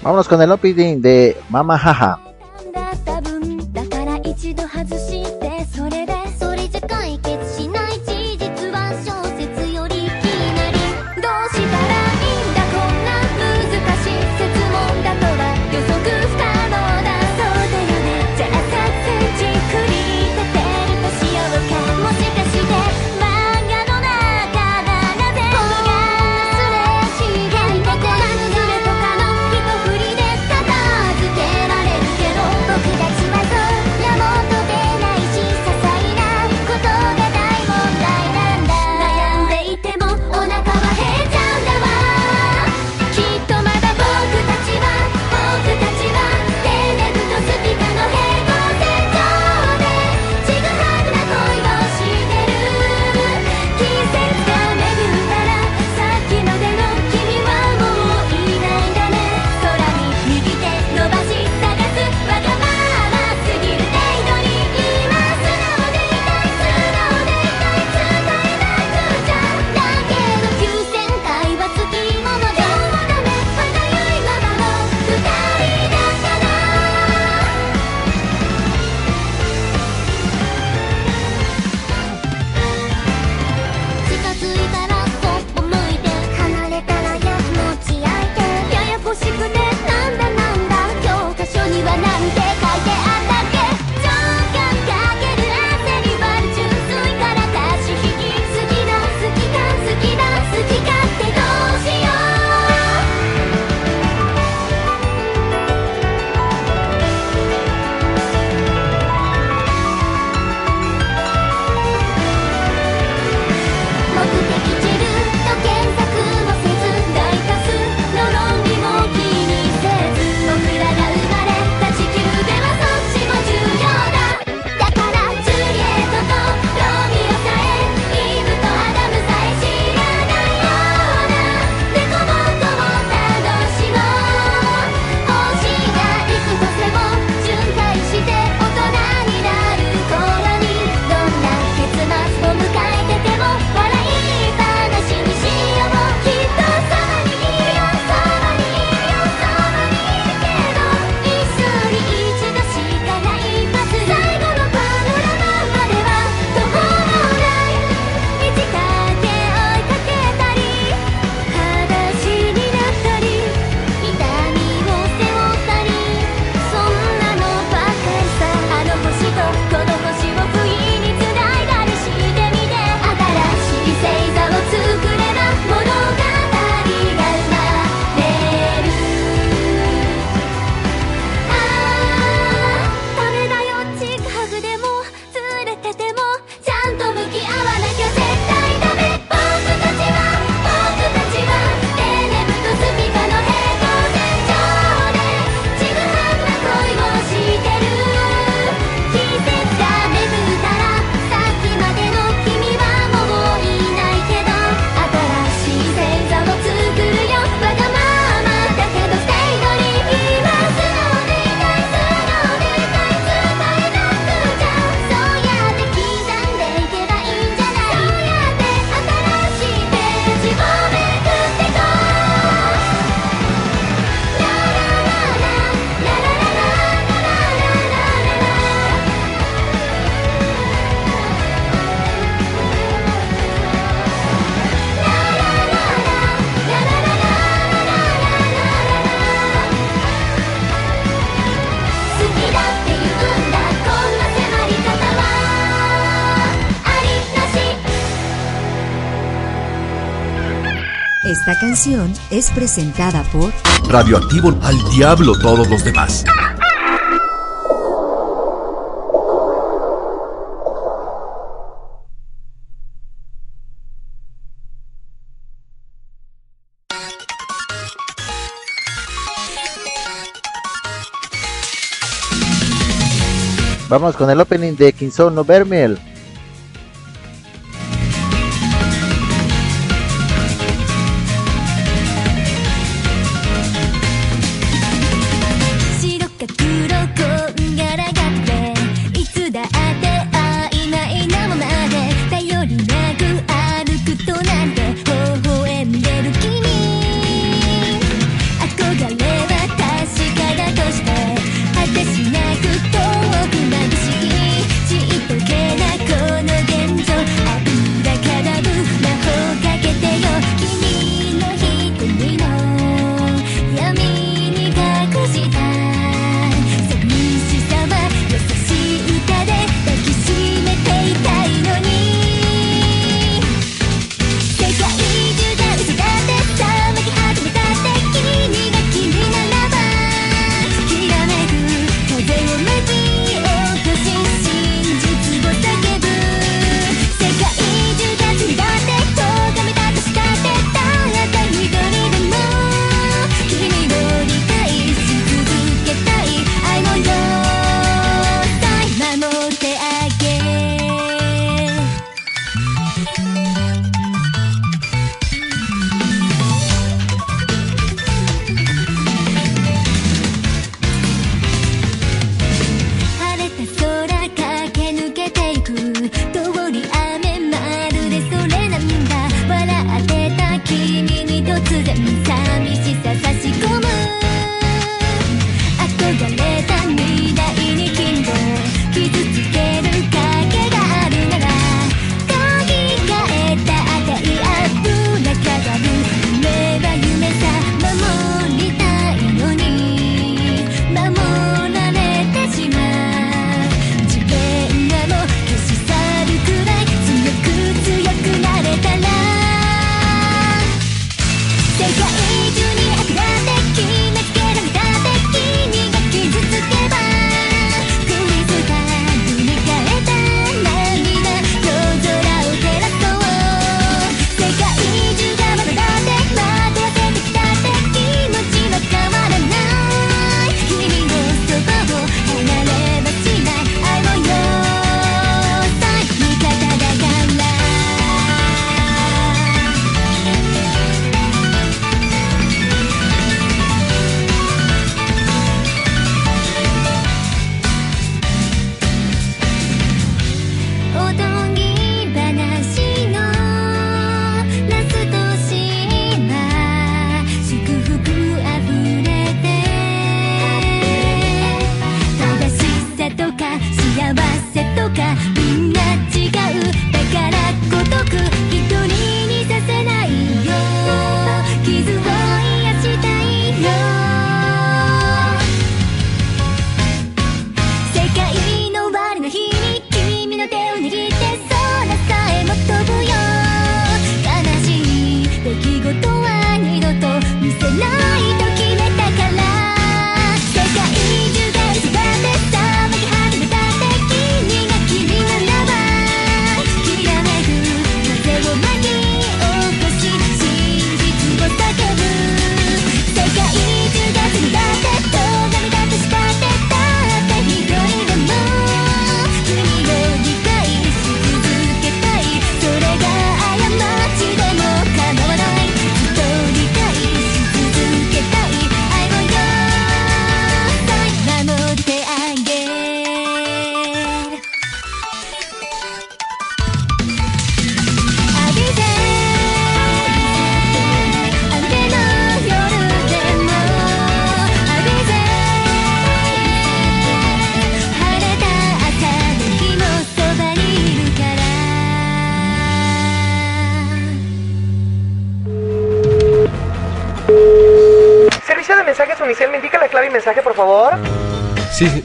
Vámonos con el opening de Mama Jaja. es presentada por Radioactivo al diablo todos los demás. Vamos con el opening de Quinzón No Vermel.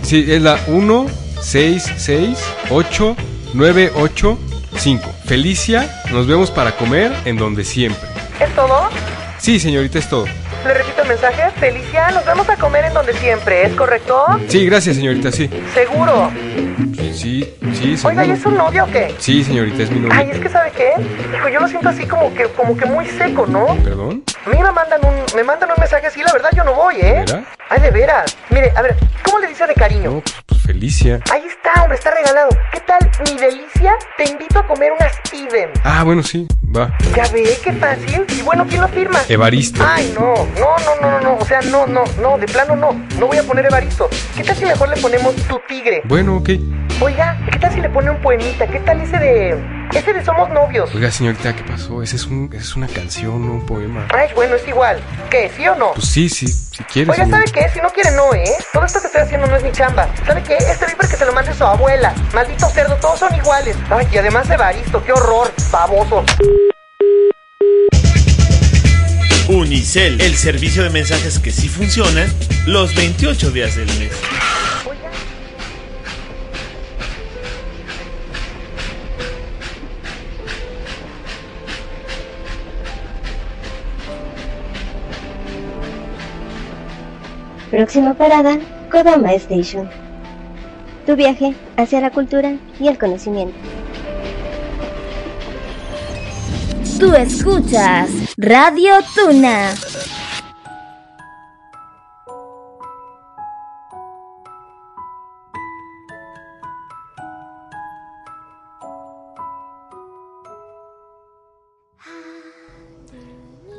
Sí, es la 1668985. Felicia, nos vemos para comer en donde siempre. ¿Es todo? Sí, señorita, es todo. Le repito el mensaje. Felicia, nos vamos a comer en donde siempre, ¿es correcto? Sí, gracias, señorita, sí. ¿Seguro? Sí, sí, seguro. Oiga, ¿y es su novio o qué? Sí, señorita, es mi novio. Ay, es que ¿sabe qué? Hijo, yo lo siento así como que, como que muy seco, ¿no? ¿Perdón? A mí me mandan un, me mandan un mensaje así, la verdad yo no voy, ¿eh? ¿Vera? Ay, de veras. Mire, a ver, Ahí está, hombre, está regalado. ¿Qué tal, mi delicia? Te invito a comer unas Steven. Ah, bueno, sí, va. Ya ve, qué fácil. Y bueno, ¿quién lo firma? Evaristo. Ay, no, no, no, no, no, no. O sea, no, no, no, de plano no. No voy a poner Evaristo. ¿Qué tal si mejor le ponemos tu tigre? Bueno, ok. Oiga, ¿qué tal si le pone un poemita? ¿Qué tal ese de. Ese de Somos Novios? Oiga, señorita, ¿qué pasó? Ese es, un, ese es una canción, no un poema. Ay, bueno, es igual. ¿Qué? ¿Sí o no? Pues sí, sí, si quieres. Oiga, ¿sabe qué? Si no quiere, no, ¿eh? Todo esto que estoy haciendo no es mi chamba. ¿Sabe qué? Este viper que se lo mande su abuela. Maldito cerdo, todos son iguales. Ay, y además Evaristo, qué horror. Baboso. Unicel, el servicio de mensajes que sí funciona los 28 días del mes. Próxima parada, Kodama Station. Tu viaje hacia la cultura y el conocimiento. Tú escuchas Radio Tuna.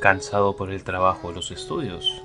Cansado por el trabajo o los estudios.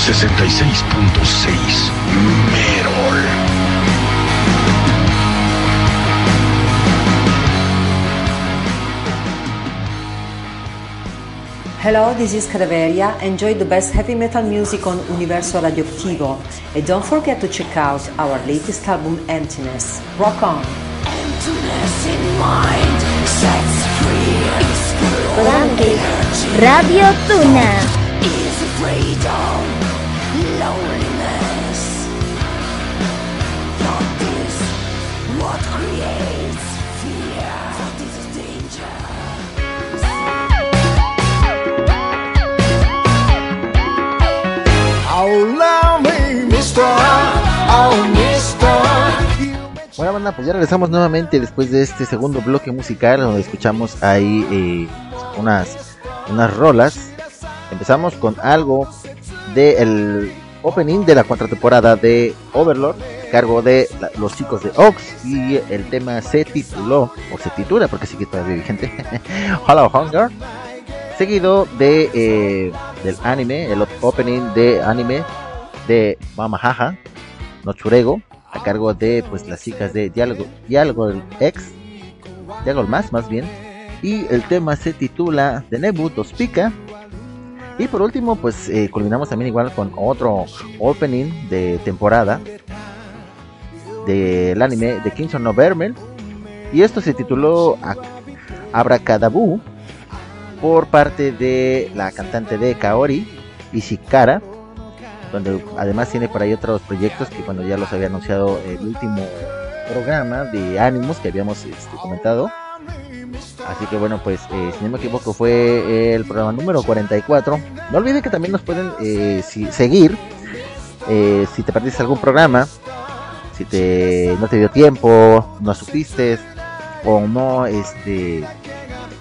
Sesenta y seis punto seis Merol. Hello, this is Cadaveria. Enjoy the best heavy metal music on Universo Radioactivo. And don't forget to check out our latest album, Emptiness. Rock on! Emptiness in mind sets free. Radio Tuna. Is freedom, Bueno, banda, pues ya regresamos nuevamente después de este segundo bloque musical donde escuchamos ahí eh, unas, unas rolas. Empezamos con algo del opening de la contratemporada de Overlord, cargo de los chicos de Ox, y el tema se tituló, o se titula porque sigue todavía vigente, [LAUGHS] Hollow Hunger, seguido de eh, del anime, el op- opening de anime de Mama Jaja, no Churego, a cargo de pues las chicas de Diálogo, Diálogo X, Diálogo más más bien, y el tema se titula The Nebu Dos Pica. Y por último, pues eh, culminamos también igual con otro opening de temporada del anime de Kingston Vermel. Y esto se tituló Ac- Abracadabu por parte de la cantante de Kaori, Ishikara, donde además tiene por ahí otros proyectos que bueno ya los había anunciado el último programa de Animus que habíamos este, comentado. Así que bueno, pues eh, si no me equivoco fue el programa número 44. No olviden que también nos pueden eh, seguir eh, si te perdiste algún programa, si te no te dio tiempo, no supiste o no este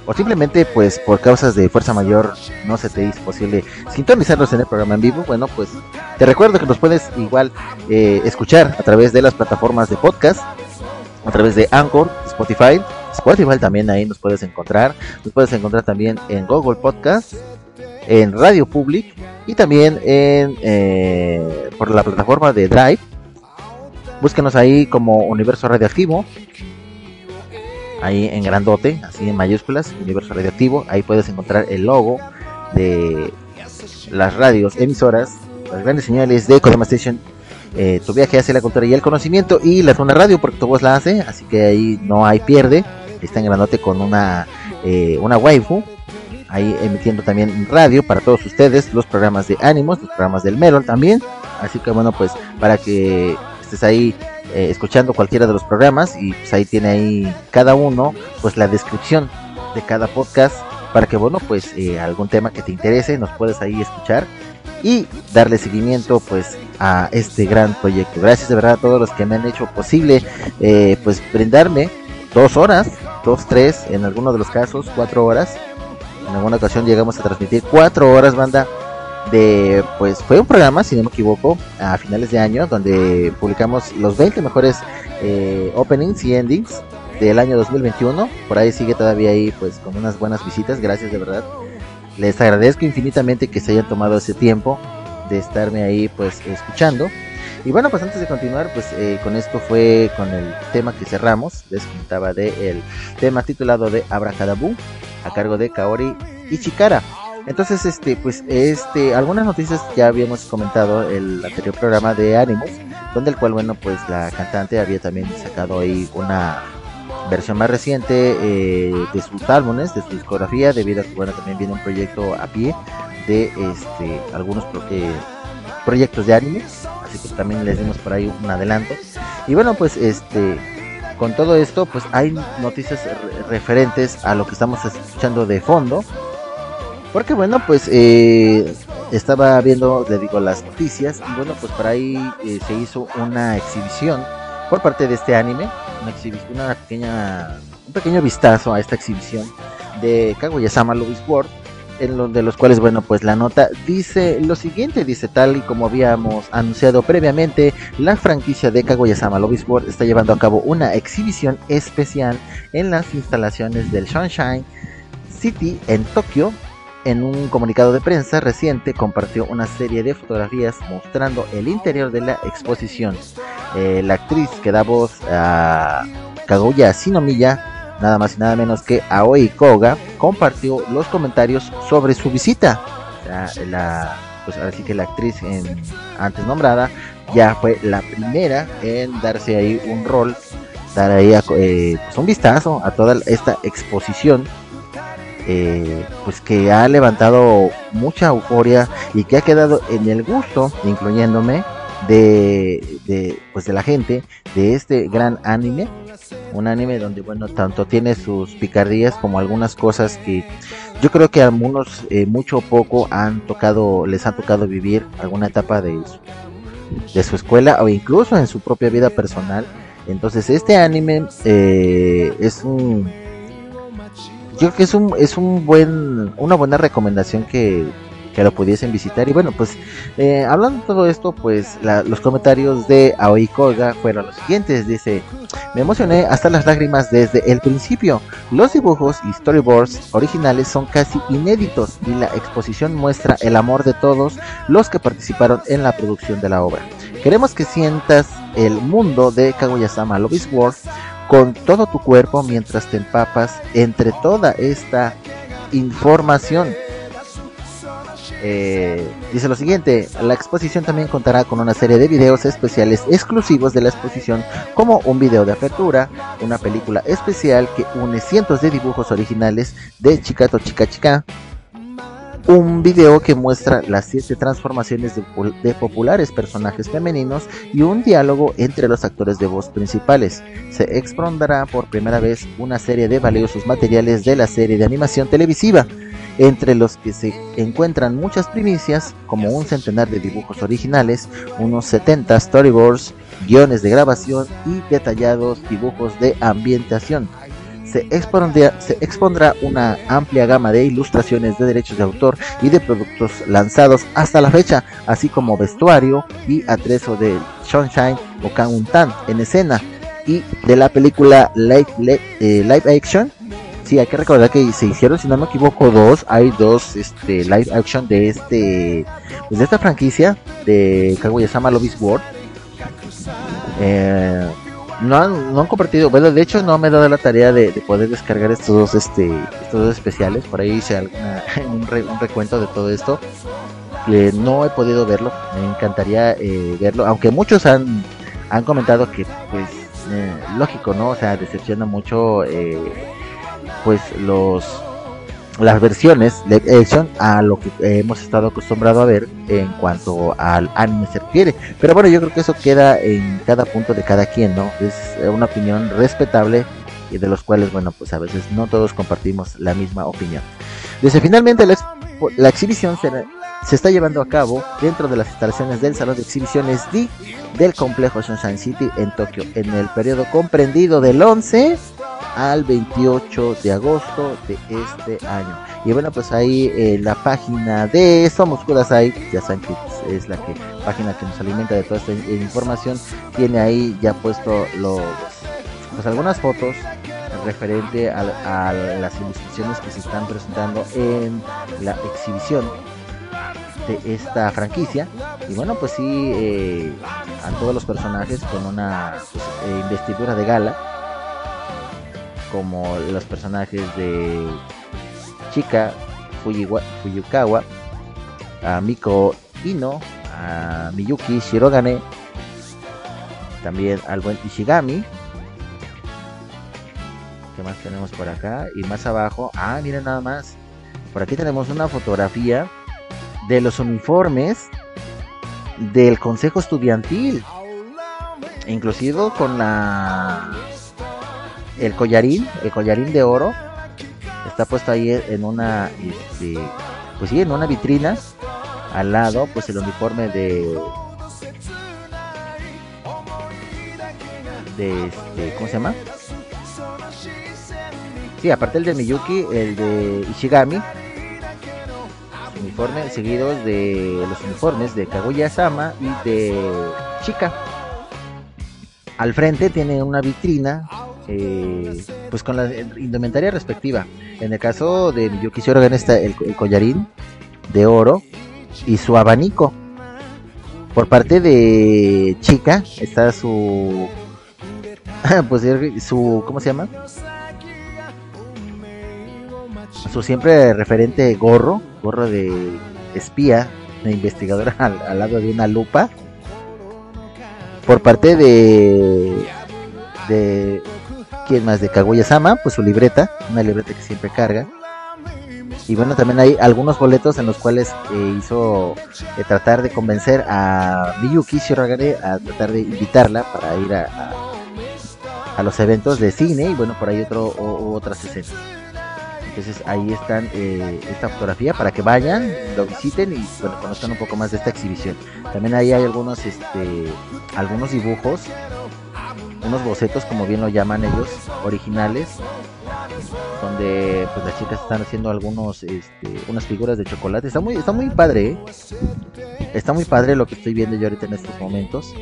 o simplemente pues por causas de fuerza mayor no se te hizo posible sintonizarlos en el programa en vivo, bueno pues te recuerdo que nos puedes igual eh, escuchar a través de las plataformas de podcast, a través de Anchor, Spotify, Spotify también ahí nos puedes encontrar, nos puedes encontrar también en Google Podcast, en Radio Public y también en eh, por la plataforma de Drive. Búsquenos ahí como Universo Radioactivo ahí en grandote, así en mayúsculas, Universo Radioactivo. Ahí puedes encontrar el logo de las radios emisoras, las grandes señales de Kodama Station. eh, tu viaje hacia la cultura y el conocimiento y la zona radio porque tu voz la hace así que ahí no hay pierde está en grandote con una eh, una waifu ahí emitiendo también radio para todos ustedes los programas de ánimos los programas del Melon también así que bueno pues para que estés ahí eh, escuchando cualquiera de los programas y pues ahí tiene ahí cada uno pues la descripción de cada podcast para que bueno pues eh, algún tema que te interese nos puedes ahí escuchar y darle seguimiento pues a este gran proyecto. Gracias de verdad a todos los que me han hecho posible eh, pues brindarme dos horas dos tres en algunos de los casos cuatro horas. En alguna ocasión llegamos a transmitir cuatro horas banda de pues fue un programa si no me equivoco a finales de año donde publicamos los 20 mejores eh, openings y endings del año 2021 por ahí sigue todavía ahí pues con unas buenas visitas gracias de verdad. Les agradezco infinitamente que se hayan tomado ese tiempo de estarme ahí pues escuchando. Y bueno pues antes de continuar pues eh, con esto fue con el tema que cerramos. Les comentaba de el tema titulado de Abracadabú a cargo de Kaori Ichikara entonces este pues este algunas noticias ya habíamos comentado el anterior programa de Animus donde el cual bueno pues la cantante había también sacado ahí una versión más reciente eh, de sus álbumes, de su discografía, debido a que bueno también viene un proyecto a pie de este algunos eh, proyectos de anime, así que también les dimos por ahí un adelanto. Y bueno pues este con todo esto pues hay noticias re- referentes a lo que estamos escuchando de fondo. Porque bueno, pues eh, estaba viendo, le digo, las noticias y bueno, pues por ahí eh, se hizo una exhibición por parte de este anime, una pequeña, un pequeño vistazo a esta exhibición de Kaguya-sama Love is War, en los de los cuales, bueno, pues la nota dice lo siguiente, dice tal y como habíamos anunciado previamente, la franquicia de Kaguya-sama Love is War está llevando a cabo una exhibición especial en las instalaciones del Sunshine City en Tokio. En un comunicado de prensa reciente compartió una serie de fotografías mostrando el interior de la exposición. Eh, la actriz que da voz a Kaguya Shinomiya, nada más y nada menos que Aoi Koga, compartió los comentarios sobre su visita. La, pues ahora sí que la actriz en- antes nombrada ya fue la primera en darse ahí un rol, dar ahí a- eh, pues un vistazo a toda esta exposición eh, pues que ha levantado mucha euforia y que ha quedado en el gusto, incluyéndome, de, pues de la gente de este gran anime. Un anime donde, bueno, tanto tiene sus picardías como algunas cosas que yo creo que algunos, eh, mucho o poco, han tocado, les ha tocado vivir alguna etapa de su, de su escuela o incluso en su propia vida personal. Entonces, este anime eh, es un creo que es un es un buen una buena recomendación que, que lo pudiesen visitar. Y bueno pues eh, hablando de todo esto pues los comentarios de Aoi Koga fueron los siguientes. Dice me emocioné hasta las lágrimas desde el principio. Los dibujos y storyboards originales son casi inéditos y la exposición muestra el amor de todos los que participaron en la producción de la obra. Queremos que sientas el mundo de Kaguya-sama is War con todo tu cuerpo mientras te empapas entre toda esta información. Eh, dice lo siguiente, la exposición también contará con una serie de videos especiales exclusivos de la exposición, como un video de apertura, una película especial que une cientos de dibujos originales de Chikato Chica Chica, un video que muestra las siete transformaciones de, de populares personajes femeninos y un diálogo entre los actores de voz principales. Se expondrá por primera vez una serie de valiosos materiales de la serie de animación televisiva, entre los que se encuentran muchas primicias, como un centenar de dibujos originales, unos 70 storyboards, guiones de grabación y detallados dibujos de ambientación se expondrá, una amplia gama de ilustraciones de derechos de autor y de productos lanzados hasta la fecha, así como vestuario y atrezo de Sunshine o Kauntan en escena y de la película live, live, eh, live action. Sí, hay que recordar que se hicieron, si no me equivoco, dos. Hay dos este, live action de este de esta franquicia de Kaguya-sama War. Eh, no han, no han compartido, bueno, de hecho no me he dado la tarea de, de poder descargar estos dos, este, estos dos especiales, por ahí hice alguna, [LAUGHS] un, re- un recuento de todo esto, Eh, no he podido verlo, me encantaría eh, verlo, aunque muchos han, han comentado que, pues, eh, lógico, ¿no? O sea, decepciona mucho, eh, pues, los, las versiones de action a lo que hemos estado acostumbrados a ver en cuanto al anime se refiere. Pero bueno, yo creo que eso queda en cada punto de cada quien, ¿no? Es una opinión respetable y de los cuales, bueno, pues a veces no todos compartimos la misma opinión. Desde finalmente la exhibición será- se está llevando a cabo dentro de las instalaciones del Salón de Exhibiciones D del complejo Sunshine City en Tokio en el periodo comprendido del 11 al 28 de agosto de este año. Y bueno, pues ahí en la página de Somos Kudasai, ya saben que es la que, página que nos alimenta de toda esta in- información, tiene ahí ya puesto los, pues algunas fotos referente al- a, las ilustraciones que se están presentando en la exhibición esta franquicia y bueno pues sí eh, a todos los personajes con una pues, eh, investidura de gala como los personajes de Fujiwa- Fuyukawa, a Miko Ino, a Miyuki Shirogane, también al buen Ishigami. ¿Qué más tenemos por acá? Y más abajo, ah, miren nada más. Por aquí tenemos una fotografía de los uniformes del Consejo Estudiantil. Inclusive con la el collarín, el collarín de oro está puesto ahí en una este, pues sí, en una vitrina al lado pues el uniforme de de este, ¿cómo se llama? Sí, aparte el de Miyuki, el de Ishigami uniforme seguidos de los uniformes de Kaguya-sama y de Chika. Al frente tiene una vitrina eh, pues con la indumentaria respectiva. En el caso de Miyuki Shorogan está el, el collarín de oro y su abanico. Por parte de Chica está su [LAUGHS] pues su ¿cómo se llama? Su siempre referente gorro, gorro de espía, de investigadora [LAUGHS] al, al lado de una lupa. Por parte de de quién más de Kaguya Sama, pues su libreta, una libreta que siempre carga. Y bueno, también hay algunos boletos en los cuales eh, hizo eh, tratar de convencer a Miyuki Shirogane a tratar de invitarla para ir a, a, a los eventos de cine y bueno, por ahí otro o, otras escenas. Entonces ahí están eh, esta fotografía para que vayan, lo visiten y bueno, conozcan un poco más de esta exhibición. También ahí hay algunos este algunos dibujos unos bocetos, como bien lo llaman ellos, originales, donde pues las chicas están haciendo algunos, este, unas figuras de chocolate. Está muy, está muy padre, ¿eh? está muy padre lo que estoy viendo yo ahorita en estos momentos.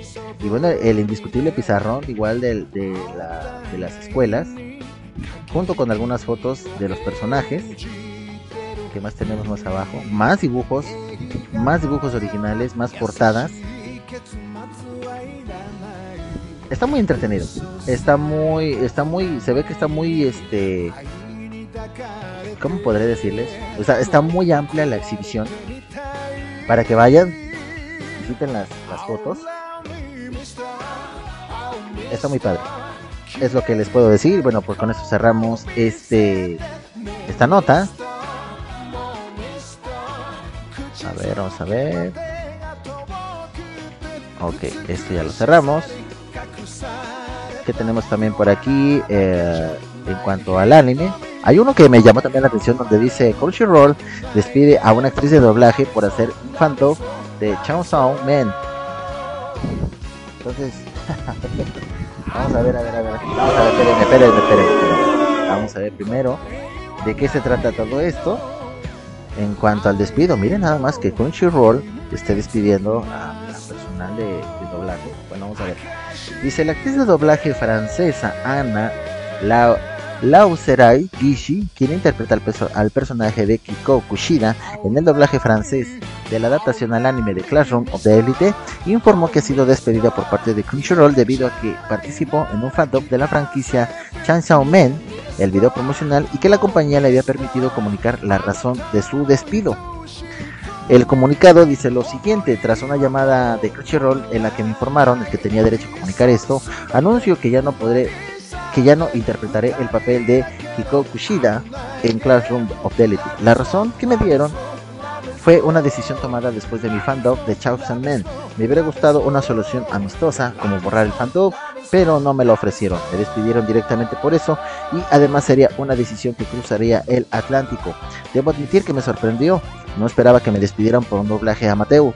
Y bueno, el indiscutible pizarrón, igual del- de, la- de las escuelas, junto con algunas fotos de los personajes. que más tenemos más abajo? Más dibujos, más dibujos originales, más portadas está muy entretenido. Está muy, está muy, se ve que está muy, este, ¿cómo podré decirles? O sea, está muy amplia la exhibición para que vayan, visiten las, las fotos. Está muy padre. Es lo que les puedo decir. Bueno, pues con eso cerramos este, esta nota. A ver, vamos a ver. Ok, esto ya lo cerramos. Que tenemos también por aquí eh, en cuanto al anime. Hay uno que me llamó también la atención donde dice Crunchyroll despide a una actriz de doblaje por hacer un fandom de Chainsaw Man. Entonces, [LAUGHS] vamos a ver, a ver, a ver. Vamos a ver, espérenme, espérenme, espérenme. Vamos a ver primero de qué se trata todo esto. En cuanto al despido, miren nada más que Crunchyroll esté despidiendo a la personal de, de doblaje. Bueno, vamos a ver. Dice la actriz de doblaje francesa Ana Lau Lauserai Gishi, quien interpreta al, perso- al personaje de Kiko Kushida en el doblaje francés de la adaptación al anime de Classroom of the Elite, informó que ha sido despedida por parte de Crunchyroll debido a que participó en un fandom de la franquicia Chainsaw Man, el video promocional, y que la compañía le había permitido comunicar la razón de su despido. El comunicado dice lo siguiente, tras una llamada de Crunchyroll en la que me informaron que tenía derecho a comunicar esto, anuncio que ya no podré que ya no interpretaré el papel de Hiko Kushida en Classroom of the Elite. La razón que me dieron fue una decisión tomada después de mi fandom de Chosen Men. Me hubiera gustado una solución amistosa como borrar el fandom, pero no me lo ofrecieron. Me despidieron directamente por eso y además sería una decisión que cruzaría el Atlántico. Debo admitir que me sorprendió. No esperaba que me despidieran por un doblaje amateur.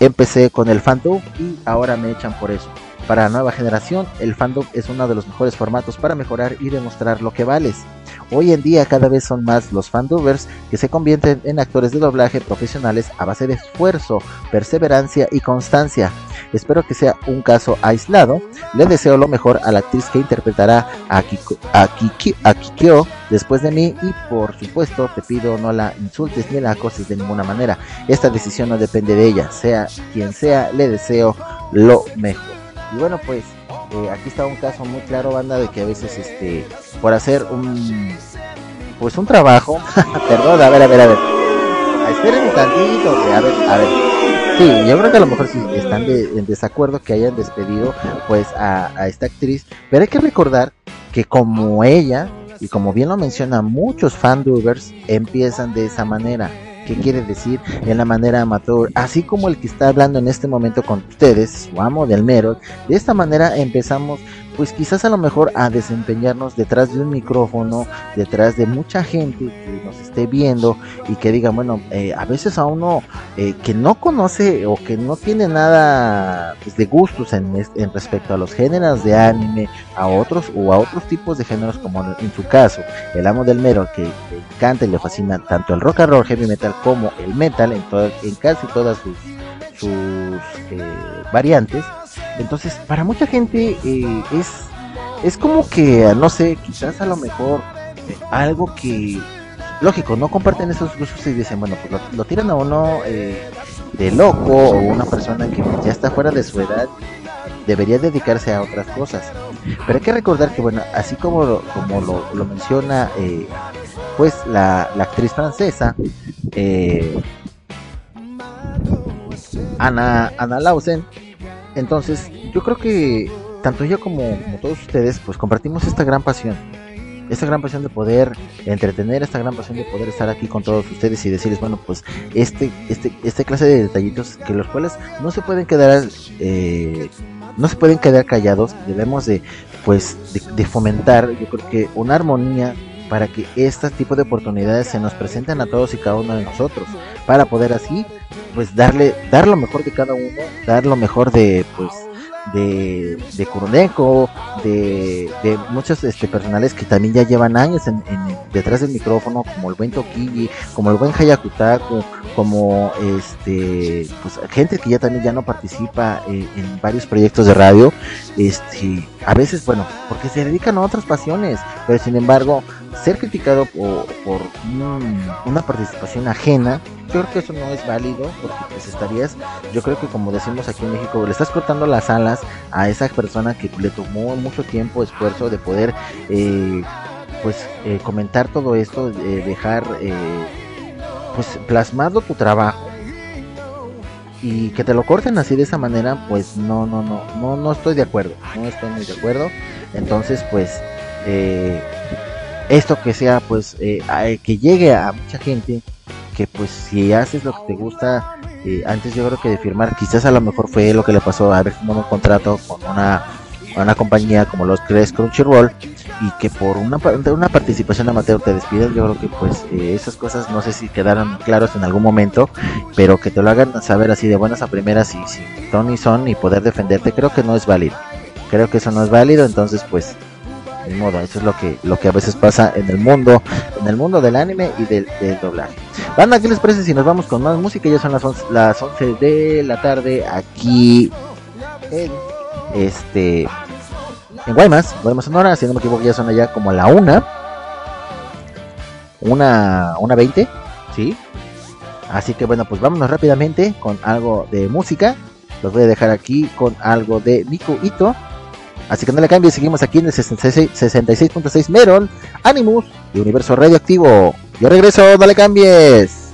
Empecé con el fandom y ahora me echan por eso. Para la nueva generación, el fandom es uno de los mejores formatos para mejorar y demostrar lo que vales. Hoy en día cada vez son más los fandubers que se convierten en actores de doblaje profesionales a base de esfuerzo, perseverancia y constancia. Espero que sea un caso aislado. Le deseo lo mejor a la actriz que interpretará a, Kiko, a Kikyo después de mí y por supuesto te pido no la insultes ni la acoses de ninguna manera. Esta decisión no depende de ella, sea quien sea, le deseo lo mejor. Y bueno pues eh, aquí está un caso muy claro, banda, de que a veces, este, por hacer un, pues un trabajo, [LAUGHS] perdón, a ver, a ver, a ver, Ah, esperen un tantito, a ver, a ver, sí, yo creo que a lo mejor sí están de, en desacuerdo que hayan despedido, pues, a, esta actriz, pero hay que recordar que como ella, y como bien lo menciona, muchos fandubers empiezan de esa manera. ¿Qué quiere decir? En la manera amateur, así como el que está hablando en este momento con ustedes, su amo del mero, de esta manera empezamos pues quizás a lo mejor a desempeñarnos detrás de un micrófono, detrás de mucha gente que nos esté viendo y que diga, bueno, eh, a veces a uno eh, que no conoce o que no tiene nada pues, de gustos en, en, respecto a los géneros de anime, a otros o a otros tipos de géneros como en su caso, el amo del mero que le encanta y le fascina tanto el rock and roll, heavy metal como el metal en, todo, en casi todas sus, sus eh, variantes entonces, para mucha gente eh, es, es como que, no sé, quizás a lo mejor eh, algo que, lógico, no comparten esos gustos y dicen, bueno, pues lo, lo tiran a uno eh, de loco o una persona que ya está fuera de su edad, debería dedicarse a otras cosas. Pero hay que recordar que, bueno, así como, como lo, lo menciona, eh, pues la, actriz francesa, Ana, Ana Lausen, entonces, yo creo que tanto ella como, todos ustedes, pues compartimos esta gran pasión. Esta gran pasión de poder entretener, esta gran pasión de poder estar aquí con todos ustedes y decirles, bueno, pues este, este, este clase de detallitos que los cuales no se pueden quedar, eh, no se pueden quedar callados. Debemos de, pues, de fomentar, yo creo que una armonía para que este tipo de oportunidades se nos presenten a todos y cada uno de nosotros, para poder así pues darle dar lo mejor de cada uno, dar lo mejor de pues de, de de, de muchos este, personales que también ya llevan años en, en, detrás del micrófono, como el buen Tokiji, como el buen Hayakutaku, como este pues gente que ya también ya no participa eh, en varios proyectos de radio, este a veces bueno, porque se dedican a otras pasiones, pero sin embargo, ser criticado por, por un, una participación ajena, yo creo que eso no es válido, porque pues estarías, yo creo que como decimos aquí en México, le estás cortando las alas a esa persona que le tomó mucho tiempo, esfuerzo de poder eh, pues eh, comentar todo esto, eh, dejar pues plasmado tu trabajo y que te lo corten así de esa manera, pues no, no, no, no, no estoy de acuerdo, no estoy muy de acuerdo. Entonces, pues eh, esto que sea, pues eh, que llegue a mucha gente, que pues si haces lo que te gusta, eh, antes yo creo que de firmar, quizás a lo mejor fue lo que le pasó a ver un contrato con una, una compañía como los crees Crunchyroll y que por una, una participación amateur te despiden, yo creo que pues eh, esas cosas no sé si quedaron claros en algún momento, pero que te lo hagan saber así de buenas a primeras y sin ton y son y poder defenderte, creo que no es válido. Creo que eso no es válido, entonces pues ni modo, eso es lo que, lo que a veces pasa en el mundo, en el mundo del anime y del, doblaje. Banda, ¿qué les parece si nos vamos con más música? Ya son las 11, las 11 de la tarde aquí en este en Guaymas, Guaymas Sonora, si no me equivoco ya son allá como a la una. Una, una 20, ¿sí? Así que bueno, pues vámonos rápidamente con algo de música. Los voy a dejar aquí con algo de Nico Ito. Así que no le cambie, seguimos aquí en el 66.6 66 Meron, Animus y Universo Radioactivo. Yo regreso, no le cambies.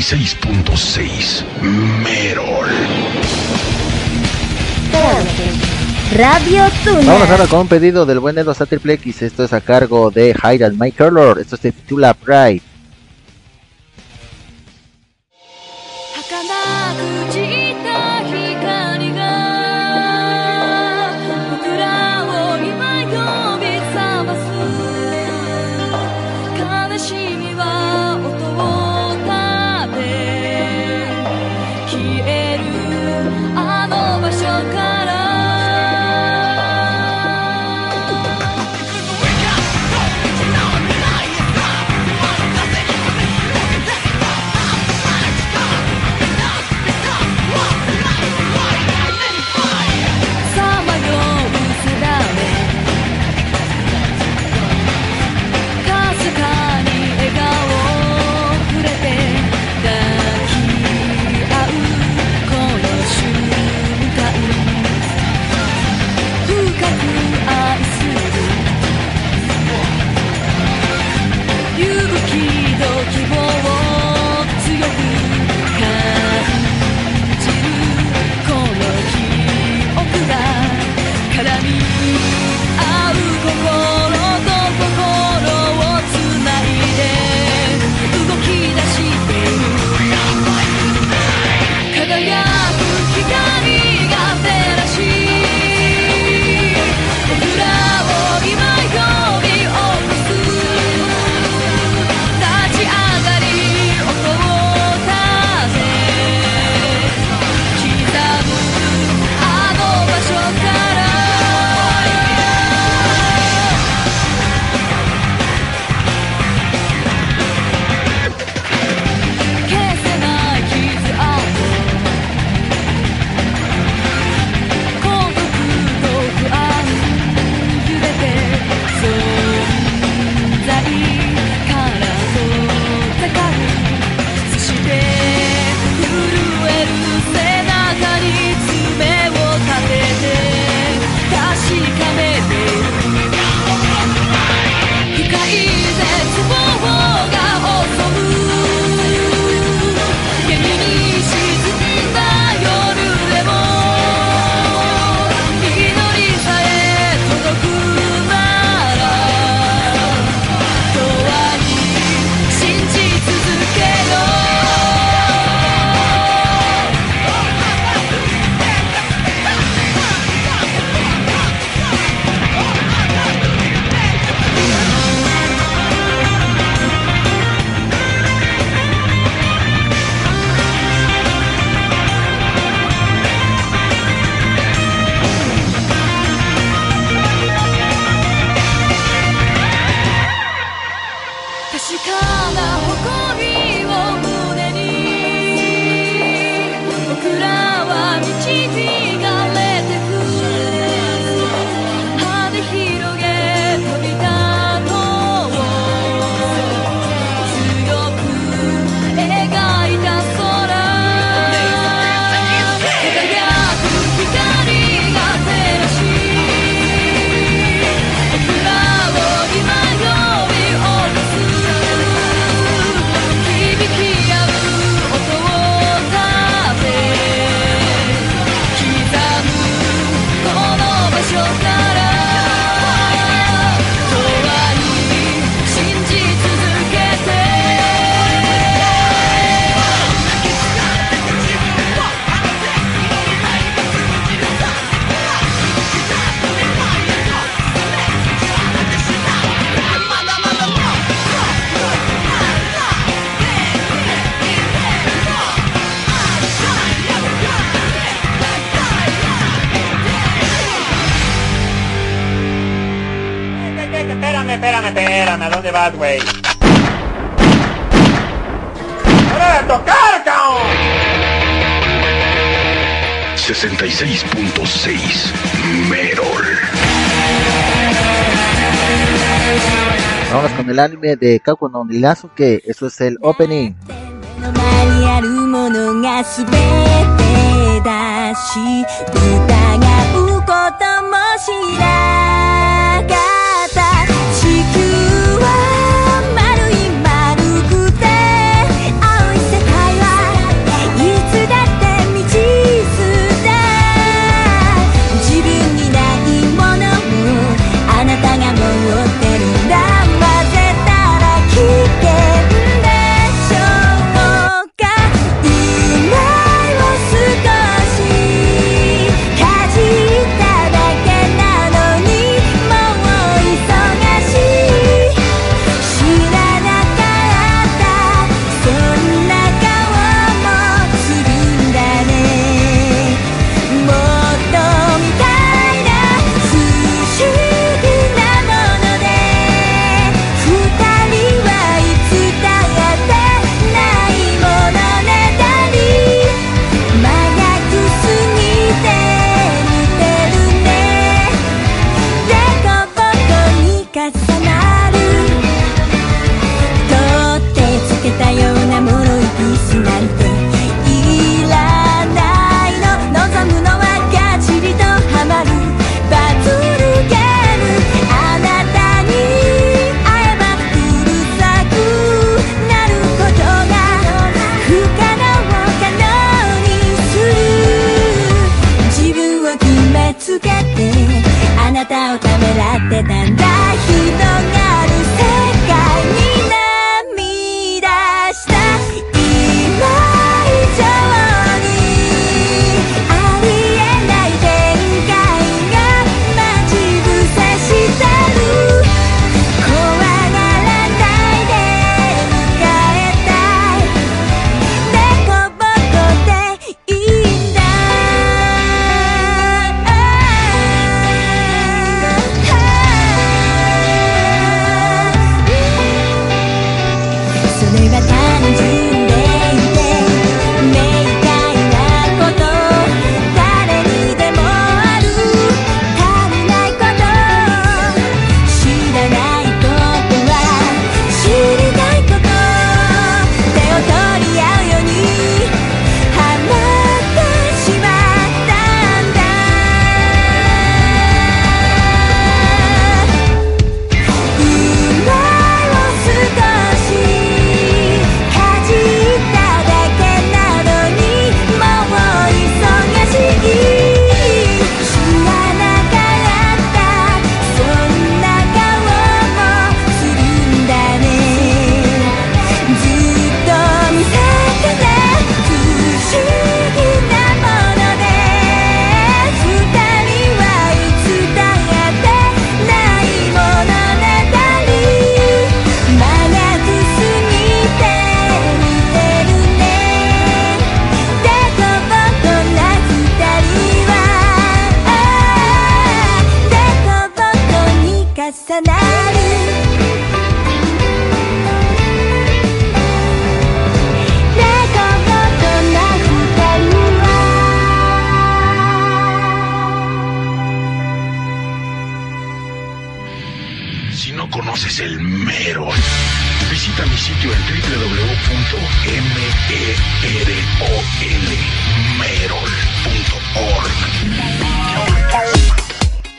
96.6 Merol. Radio Tuna. Vamos ahora con un pedido del buen Edo Triple X. Esto es a cargo de Hide and My Color. Esto se titula Pride. espérame, espérame, espérame, ¿A dónde vas, güey? ¡Para de tocar, 66.6 Merol. Vamos con el anime de Kaku no Eso es el opening.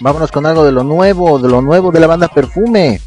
Vámonos con algo de lo nuevo, de lo nuevo de la banda Perfume.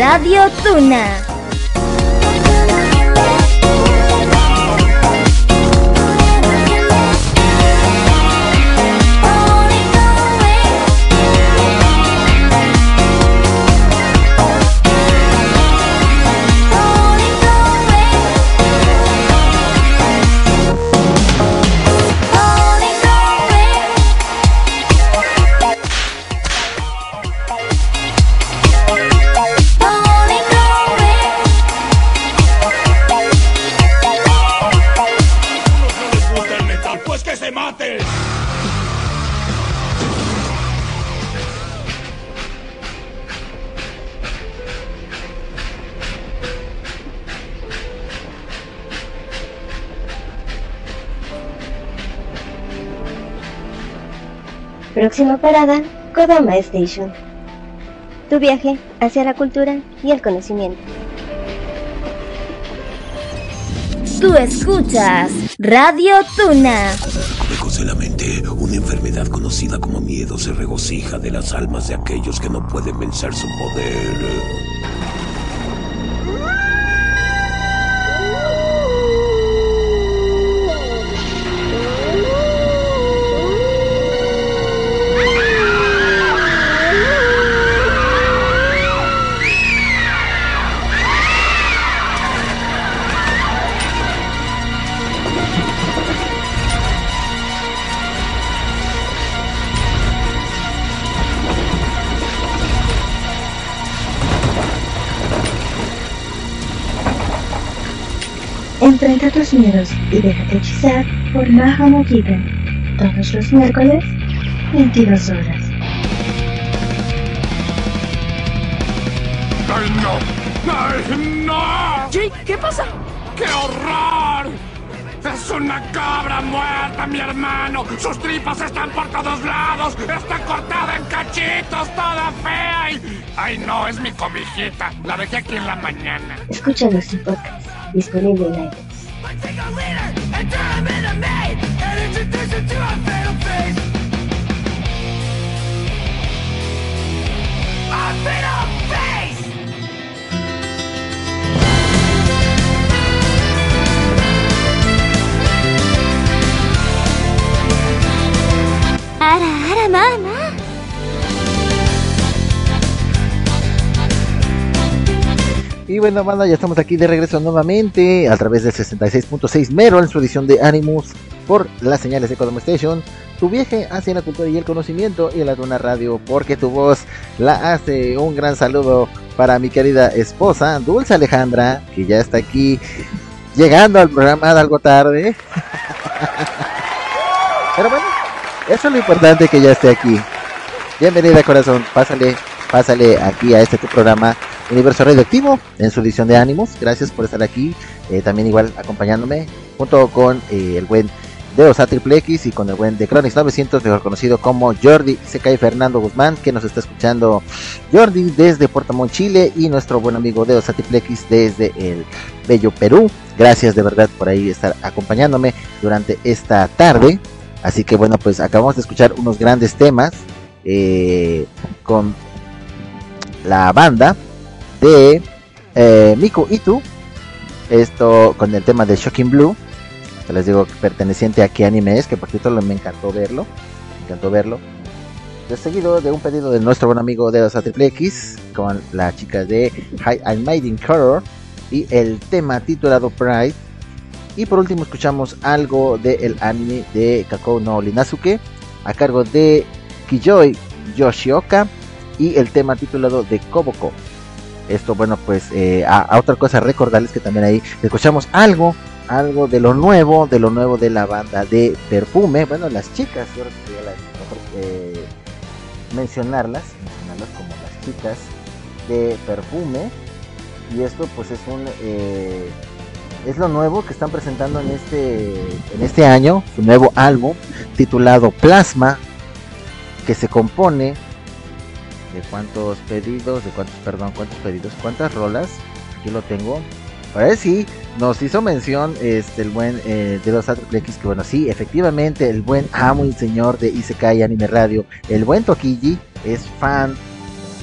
Radio Tuna. Próxima parada, Kodama Station. Tu viaje hacia la cultura y el conocimiento. Tú escuchas Radio Tuna. Lejos de la mente, una enfermedad conocida como miedo se regocija de las almas de aquellos que no pueden vencer su poder. Y déjate hechizar por Maha Mojita. Todos los miércoles, 22 horas. ¡Ay, no! ¡Ay, no! Jake, ¿qué pasa? ¡Qué horror! ¡Es una cabra muerta, mi hermano! ¡Sus tripas están por todos lados! ¡Está cortada en cachitos, toda fea! Y... ¡Ay, no! Es mi cobijita. La dejé aquí en la mañana. Escúchanos en podcast, disponible en bueno, banda, ya estamos aquí de regreso nuevamente a través del 66.6 Mero en su edición de Animus por las señales de Codom Station. Tu viaje hacia la cultura y el conocimiento y la Luna Radio, porque tu voz la hace. Un gran saludo para mi querida esposa, Dulce Alejandra, que ya está aquí llegando al programa algo tarde. [LAUGHS] Pero bueno, eso es lo importante que ya esté aquí. Bienvenida corazón, pásale, pásale aquí a este tu programa Universo Radioactivo en su edición de Ánimos. Gracias por estar aquí, eh, también igual acompañándome junto con eh, el buen Deos A Triple X y con el buen de Chronix 900, mejor conocido como Jordi y Fernando Guzmán, que nos está escuchando Jordi desde Montt, Chile y nuestro buen amigo Deos A Triple X desde el bello Perú. Gracias de verdad por ahí estar acompañándome durante esta tarde. Así que bueno, pues acabamos de escuchar unos grandes temas eh, con la banda de eh, Miku Itu. Esto con el tema de Shocking Blue. Les digo perteneciente a qué anime es, que por cierto me encantó verlo. Me encantó verlo. De seguido de un pedido de nuestro buen amigo de Osa Triple X con la chica de High and Mighty Color y el tema titulado Pride. Y por último escuchamos algo del anime de Kakou no Linazuke a cargo de Kiyoi Yoshioka y el tema titulado de Koboko. Esto, bueno, pues eh, a, otra cosa recordarles que también ahí escuchamos algo, algo de lo nuevo, de lo nuevo de la banda de Perfume. Bueno, las chicas, yo creo que eh, mencionarlas, mencionarlas como las chicas de Perfume. Y esto, pues es un eh, es lo nuevo que están presentando en este en este año, su nuevo álbum titulado Plasma, que se compone de cuántos pedidos, de cuántos, perdón, cuántos pedidos, cuántas rolas, aquí lo tengo. A ver si nos hizo mención este el buen eh, de los X que bueno, sí, efectivamente, el buen amo y señor de Isekai Anime Radio, el buen Tokiji es fan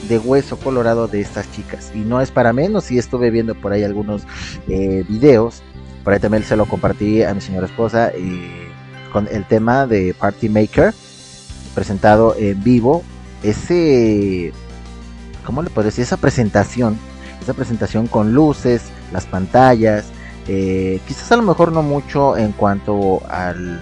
de hueso colorado de estas chicas y no es para menos y estuve viendo por ahí algunos eh, videos por ahí también se lo compartí a mi señora esposa eh, con el tema de Party Maker presentado en vivo ese cómo le puedo decir esa presentación esa presentación con luces las pantallas eh, quizás a lo mejor no mucho en cuanto al,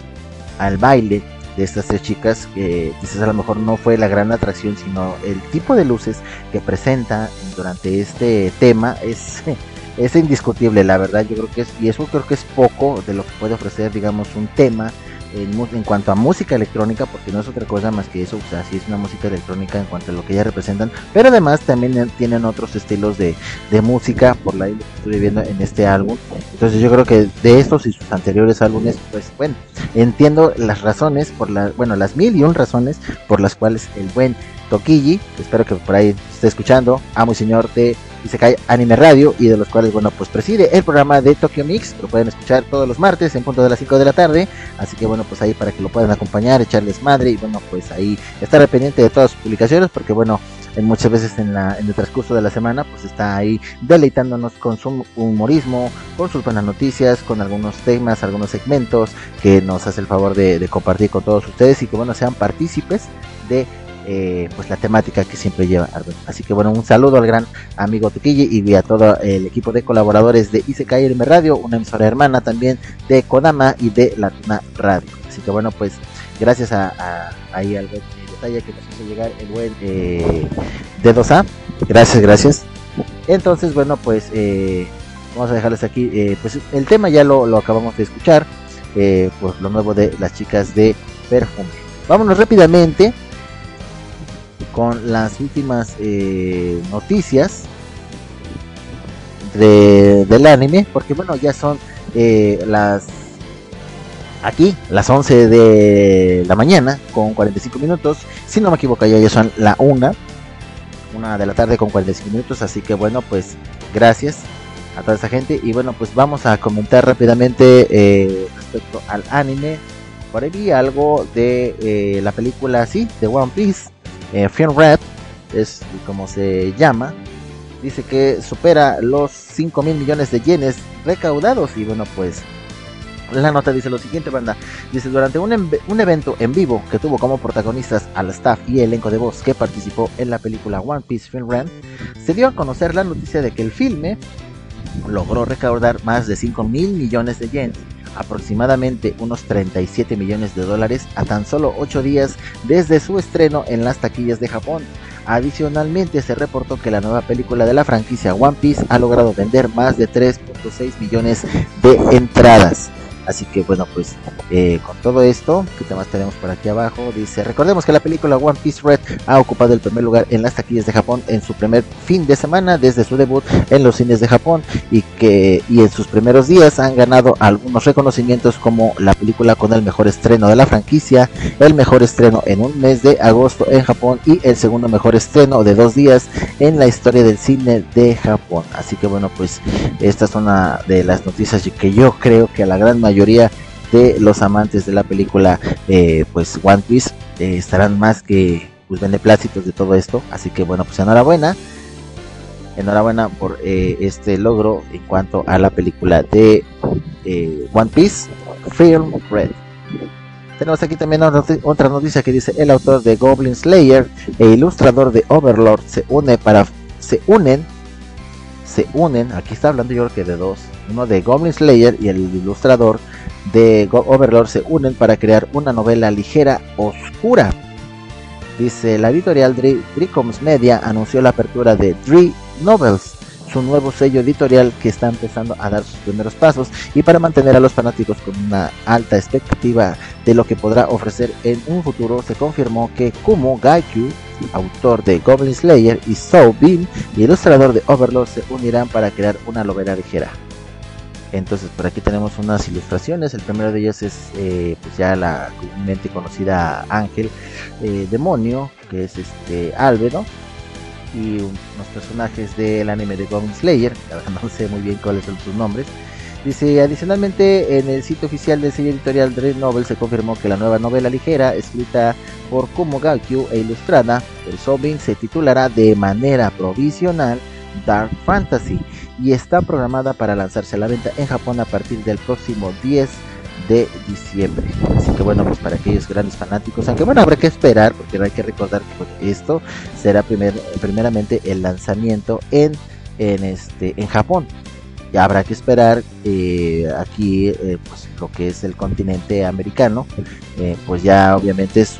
al baile de estas tres chicas, quizás a lo mejor no fue la gran atracción, sino el tipo de luces que presenta durante este tema es, [LAUGHS] es indiscutible, la verdad, yo creo que es, y eso creo que es poco de lo que puede ofrecer, digamos, un tema en, cuanto a música electrónica, porque no es otra cosa más que eso, o sea, sí es una música electrónica en cuanto a lo que ellas representan, pero además también tienen otros estilos de, de música, por la que estoy viendo en este álbum. Entonces yo creo que de estos y sus anteriores álbumes, pues bueno, entiendo las razones, por la, bueno, las mil y un razones por las cuales el buen Toquilli, espero que por ahí esté escuchando, amo y señor de Isekai Anime Radio y de los cuales, bueno, pues preside el programa de Tokyo Mix, lo pueden escuchar todos los martes en punto de las 5 de la tarde, así que bueno, pues ahí para que lo puedan acompañar, echarles madre y bueno, pues ahí estar pendiente de todas sus publicaciones porque bueno, en muchas veces en, la, en el transcurso de la semana pues está ahí deleitándonos con su humorismo, con sus buenas noticias, con algunos temas, algunos segmentos que nos hace el favor de, de compartir con todos ustedes y que bueno, sean partícipes de eh, pues la temática que siempre lleva Arben. Así que bueno, un saludo al gran amigo Tequille y a todo el equipo de colaboradores de Isekai Anime Radio, una emisora hermana también de Kodama y de Latuna Radio. Así que bueno, pues gracias a, a- ahí al detalle que nos hizo llegar el buen eh, D2A. Gracias, gracias. Entonces, bueno, pues eh, vamos a dejarles aquí. eh, pues el tema ya lo, lo acabamos de escuchar. pues lo nuevo de las chicas de Perfume. Vámonos rápidamente con las últimas eh, noticias de, del anime, porque bueno, ya son eh, las aquí, las 11 de la mañana con 45 minutos, si no me equivoco ya, ya son la 1, una de la tarde con 45 minutos, así que bueno, pues gracias a toda esa gente. Y bueno, pues vamos a comentar rápidamente eh, respecto al anime. Por ahí algo de la película así, de One Piece, eh, Film Red, es como se llama. Dice que supera los 5 mil millones de yenes recaudados. Y bueno, pues la nota dice lo siguiente, banda. Dice, durante un, un evento en vivo que tuvo como protagonistas al staff y elenco de voz que participó en la película One Piece Film Red, se dio a conocer la noticia de que el filme logró recaudar más de 5 mil millones de yenes, aproximadamente unos 37 millones de dólares a tan solo 8 días desde su estreno en las taquillas de Japón. Adicionalmente se reportó que la nueva película de la franquicia One Piece ha logrado vender más de 3.6 millones de entradas. Así que bueno, pues eh, con todo esto, ¿qué temas tenemos por aquí abajo? Dice, recordemos que la película One Piece Red ha ocupado el primer lugar en las taquillas de Japón en su primer fin de semana desde su debut en los cines de Japón y que y en sus primeros días han ganado algunos reconocimientos como la película con el mejor estreno de la franquicia, el mejor estreno en un mes de agosto en Japón y el segundo mejor estreno de dos días en la historia del cine de Japón. Así que bueno, pues esta es una de las noticias que yo creo que a la gran mayoría de los amantes de la película eh, pues One Piece eh, estarán más que pues beneplácitos de todo esto. Así que bueno, pues enhorabuena. Enhorabuena por eh, este logro en cuanto a la película de eh, One Piece Film Red. Tenemos aquí también otra noticia que dice el autor de Goblin Slayer e ilustrador de Overlord se une para se unen se unen, aquí está hablando yo creo que de dos, uno de Goblin Slayer y el ilustrador de Go- Overlord se unen para crear una novela ligera oscura. Dice la editorial Dri- Dricoms Media anunció la apertura de Dri Novels, su nuevo sello editorial que está empezando a dar sus primeros pasos y para mantener a los fanáticos con una alta expectativa de lo que podrá ofrecer en un futuro se confirmó que Kumo Gaikyu, autor de Goblin Slayer y Soul Bean ilustrador de Overlord se unirán para crear una novela ligera. Entonces por aquí tenemos unas ilustraciones. El primero de ellos es eh, pues ya la comúnmente conocida Ángel eh, Demonio, que es este Albedo. Y un- unos personajes del anime de Goblin Slayer, no sé muy bien cuáles son sus nombres. Dice, adicionalmente en el sitio oficial del sello editorial Dread Novel se confirmó que la nueva novela ligera, escrita por Kumo Gakyu e ilustrada por Sobin, se titulará de manera provisional Dark Fantasy y está programada para lanzarse a la venta en Japón a partir del próximo 10 de diciembre. Así que bueno, pues para aquellos grandes fanáticos, aunque bueno, habrá que esperar, porque hay que recordar que esto será primer, primeramente el lanzamiento en, en, este, en Japón. Ya habrá que esperar eh, aquí eh, pues, lo que es el continente americano, eh, pues ya obviamente es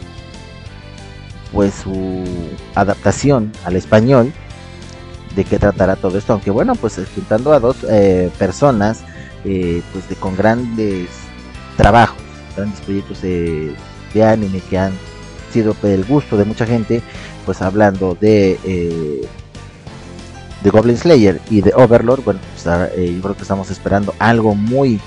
pues su adaptación al español de qué tratará todo esto aunque bueno pues juntando a dos personas pues de con grandes trabajos grandes proyectos de, anime que han sido del gusto de mucha gente, pues hablando de eh, de Goblin Slayer y de Overlord, bueno, pues, eh, yo creo que estamos esperando algo muy,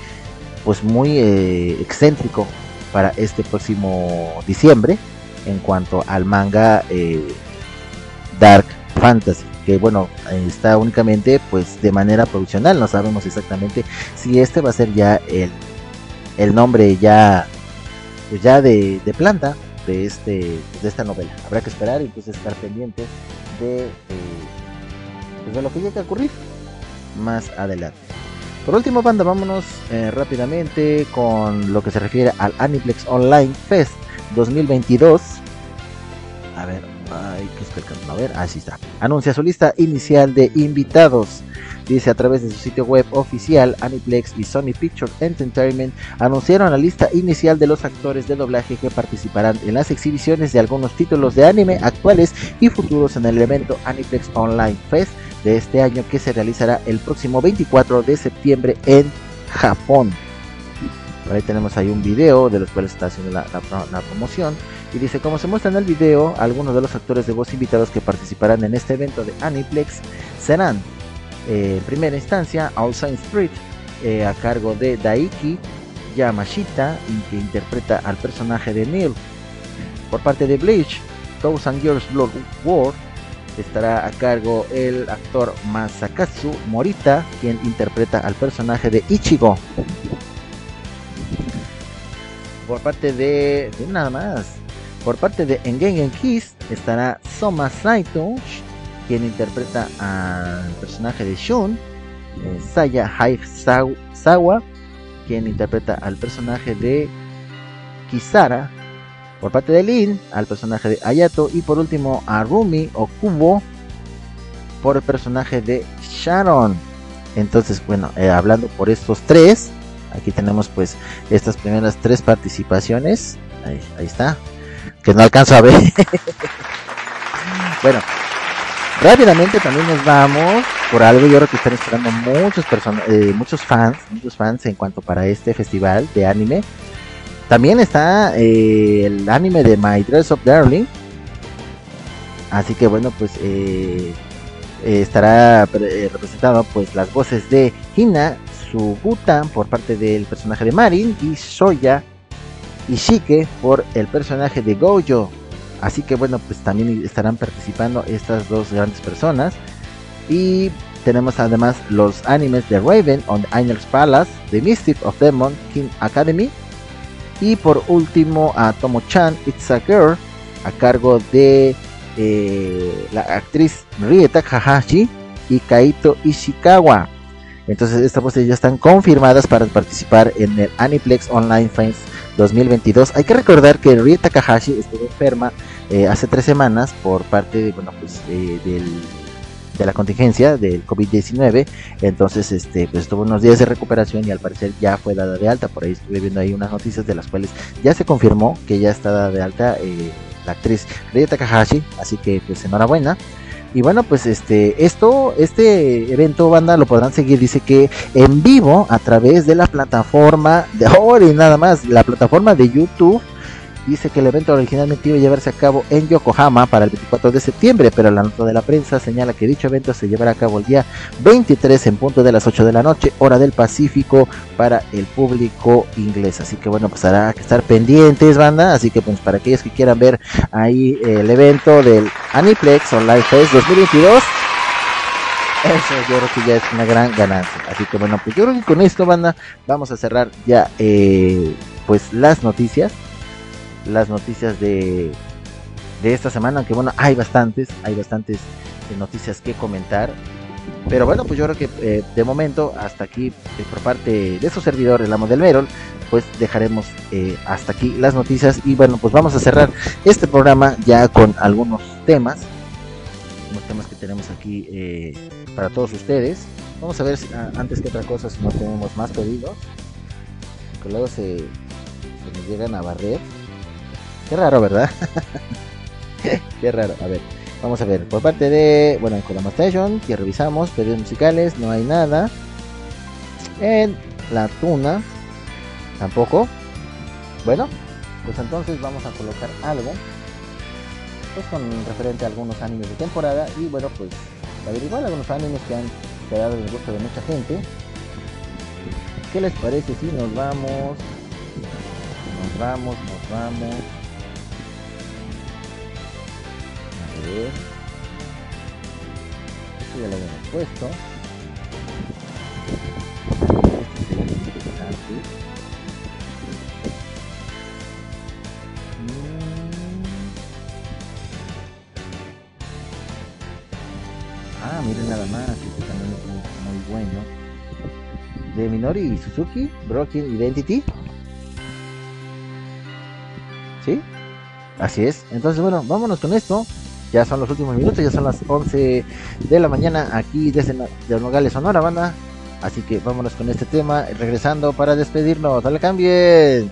pues muy eh, excéntrico para este próximo diciembre en cuanto al manga eh, Dark Fantasy que bueno está únicamente pues de manera provisional no sabemos exactamente si este va a ser ya el, el nombre ya pues ya de, planta de este de esta novela habrá que esperar y pues estar pendientes de, eh, pues, de lo que llegue a ocurrir más adelante por último, banda, vámonos eh, rápidamente con lo que se refiere al Aniplex Online Fest 2022. A ver, ay, ¿qué es que a ver? Así está. Anuncia su lista inicial de invitados. Dice a través de su sitio web oficial, Aniplex y Sony Picture Entertainment anunciaron la lista inicial de los actores de doblaje que participarán en las exhibiciones de algunos títulos de anime actuales y futuros en el evento Aniplex Online Fest de este año que se realizará el próximo 24 de septiembre en Japón. Por ahí tenemos ahí un video de los cuales está haciendo la, promoción. Y dice, como se muestra en el video, algunos de los actores de voz invitados que participarán en este evento de Aniplex serán, eh, en primera instancia, All Saints Street, eh, a cargo de Daiki Yamashita, que interpreta al personaje de Neil. Por parte de Bleach, Thousand Years Blood War, estará a cargo el actor Masakazu Morita, quien interpreta al personaje de Ichigo. Por parte de, nada más, por parte de Engen Kiss estará Soma Saito, quien interpreta al personaje de Shun. Eh, Saya Sawa, quien interpreta al personaje de Kisara, por parte de Lin al personaje de Ayato y por último a Rumi o Kubo por el personaje de Sharon. Entonces, bueno, eh, hablando por estos tres, aquí tenemos pues estas primeras tres participaciones. Ahí está, que no alcanzo a ver. [LAUGHS] bueno, rápidamente también nos vamos por algo. Yo creo que están esperando muchos eh, muchos fans, muchos fans en cuanto para este festival de anime. También está eh, el anime de My Dress Up Darling. Así que bueno, pues eh, eh, estará representado pues las voces de Hina Suguta por parte del personaje de Marin y Soya Ishike por el personaje de Gojo. Así que bueno, pues también estarán participando estas dos grandes personas. Y tenemos además los animes de Raven on the Angel's Palace, The Mystic of Demon King Academy y por último a Tomo-chan It's a Girl a cargo de eh, la actriz Rie Takahashi y Kaito Ishikawa. Entonces estas voces ya están confirmadas para participar en el Aniplex Online Fest 2022. Hay que recordar que Rie Takahashi estuvo enferma eh, hace tres semanas por parte de, bueno, pues, eh, del de la contingencia del COVID-19. Entonces, este, pues tuvo unos días de recuperación y al parecer ya fue dada de alta. Por ahí estuve viendo ahí unas noticias de las cuales ya se confirmó que ya está dada de alta eh, la actriz Rie Takahashi. Así que pues enhorabuena. Y bueno, pues este, esto, este evento, banda, lo podrán seguir, dice que en vivo a través de la plataforma de ahora nada más, la plataforma de YouTube dice que el evento originalmente iba a llevarse a cabo en Yokohama para el 24 de septiembre, pero la nota de la prensa señala que dicho evento se llevará a cabo el día 23 en punto de las 8 de la noche, hora del Pacífico, para el público inglés. Así que bueno, pues hará que estar pendientes, banda. Así que pues para aquellos que quieran ver ahí el evento del Aniplex Online Fest 2022. Eso yo creo que ya es una gran ganancia. Así que bueno, pues yo creo que con esto, banda, vamos a cerrar ya eh, pues las noticias las noticias de, de esta semana, aunque bueno, hay bastantes, hay bastantes noticias que comentar. Pero bueno, pues yo creo que eh, de momento hasta aquí eh, por parte de su servidor, el amo del Merol, pues dejaremos eh, hasta aquí las noticias y bueno, pues vamos a cerrar este programa ya con algunos temas, los temas que tenemos aquí para todos ustedes. Vamos a ver ah, antes que otra cosa si no tenemos más pedidos, que luego se, se nos llegan a barrer. Qué raro, ¿verdad? [LAUGHS] Qué raro. A ver, vamos a ver. Por parte de, bueno, en Kodama Station, que revisamos, pedidos musicales, no hay nada. En La Tuna, tampoco. Bueno, pues entonces vamos a colocar algo pues con referente a algunos animes de temporada y bueno pues a ver igual algunos animes que han quedado en el gusto de mucha gente. ¿Qué les parece si nos vamos? Nos vamos, nos vamos. Ver. Esto ya lo habíamos puesto. Interesante. Ah, miren nada más, este también es muy, bueno. De Minori Suzuki, Broken Identity. ¿Sí? Así es. Entonces, bueno, vámonos con esto. Ya son los últimos minutos, ya son las 11 de la mañana aquí desde de Nogales, Sonora, banda. Así que vámonos con este tema, regresando para despedirnos. ¡Dale cambien!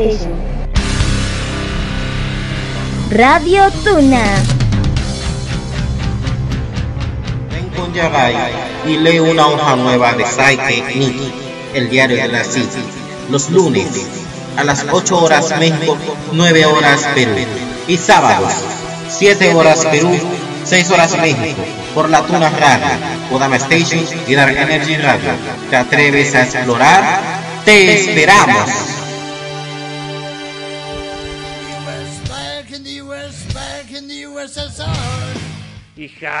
Station. Radio Tuna. Ven con Yabai y lee una hoja nueva de Saike Nikki, el diario de la City, los lunes a las 8 horas México, 9 horas Perú, y sábados 7 horas Perú, 6 horas México, por la Tuna Radio, Kodama Station y Dark Energy Radio. ¿Te atreves a explorar? ¡Te esperamos!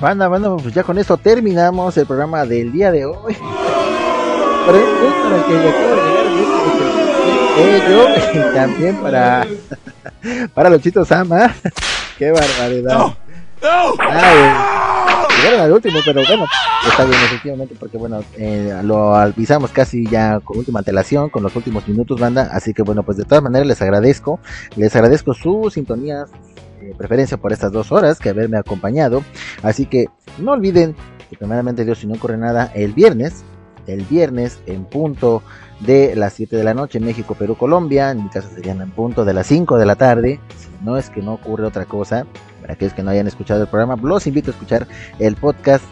Banda, bueno, pues ya con esto terminamos el programa del día de hoy. Para el que acaba de llegar ello y también para [LAUGHS] para Luchito Sama. [LAUGHS] Qué barbaridad. Ay, llegaron al último, pero bueno, está bien, efectivamente, porque bueno, eh, lo avisamos casi ya con última antelación, con los últimos minutos, banda. Así que bueno, pues de todas maneras les agradezco, les agradezco su sintonía, eh, preferencia por estas dos horas que haberme acompañado. Así que no olviden que primeramente Dios, si no ocurre nada, el viernes, el viernes en punto de las 7 de la noche México, Perú, Colombia. En mi caso serían en punto de las 5 de la tarde. Si no es que no ocurre otra cosa, para aquellos que no hayan escuchado el programa, los invito a escuchar el podcast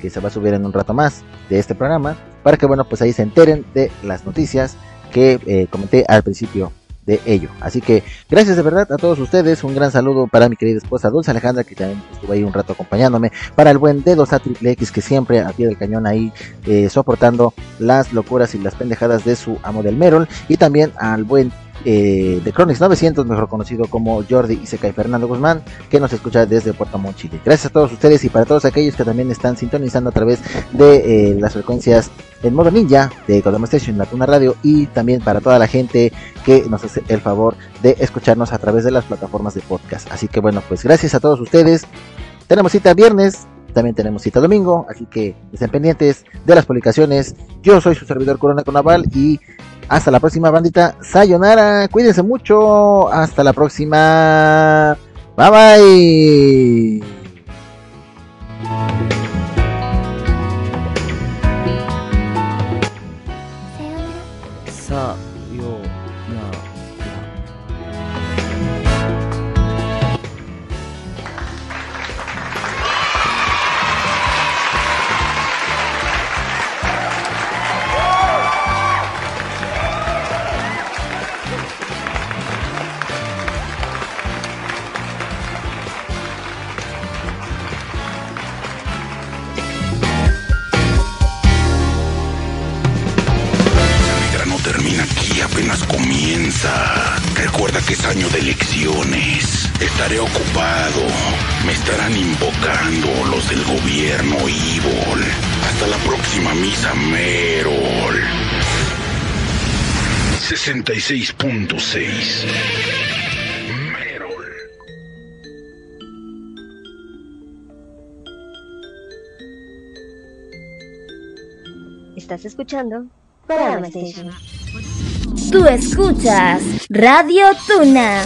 que se va a subir en un rato más de este programa, para que bueno, pues ahí se enteren de las noticias que eh, comenté al principio de ello. Así que gracias de verdad a todos ustedes. Un gran saludo para mi querida esposa Dulce Alejandra, que también estuvo ahí un rato acompañándome. Para el buen Dedos a Triple X, que siempre a pie del cañón ahí eh, soportando las locuras y las pendejadas de su amo del Merol. Y también al buen eh, de Chronix 900, mejor conocido como Jordi Isekai Fernando Guzmán, que nos escucha desde Puerto Montt, Chile. Gracias a todos ustedes y para todos aquellos que también están sintonizando a través de eh, las frecuencias en modo ninja de Kodama Station, la Tuna Radio y también para toda la gente que nos hace el favor de escucharnos a través de las plataformas de podcast. Así que bueno, pues gracias a todos ustedes. Tenemos cita viernes, también tenemos cita domingo, así que estén pendientes de las publicaciones. Yo soy su servidor Corona Conaval y hasta la próxima bandita. Sayonara, cuídense mucho. Hasta la próxima. Bye bye. 66.6 Estás escuchando Station. Tú escuchas Radio Tuna.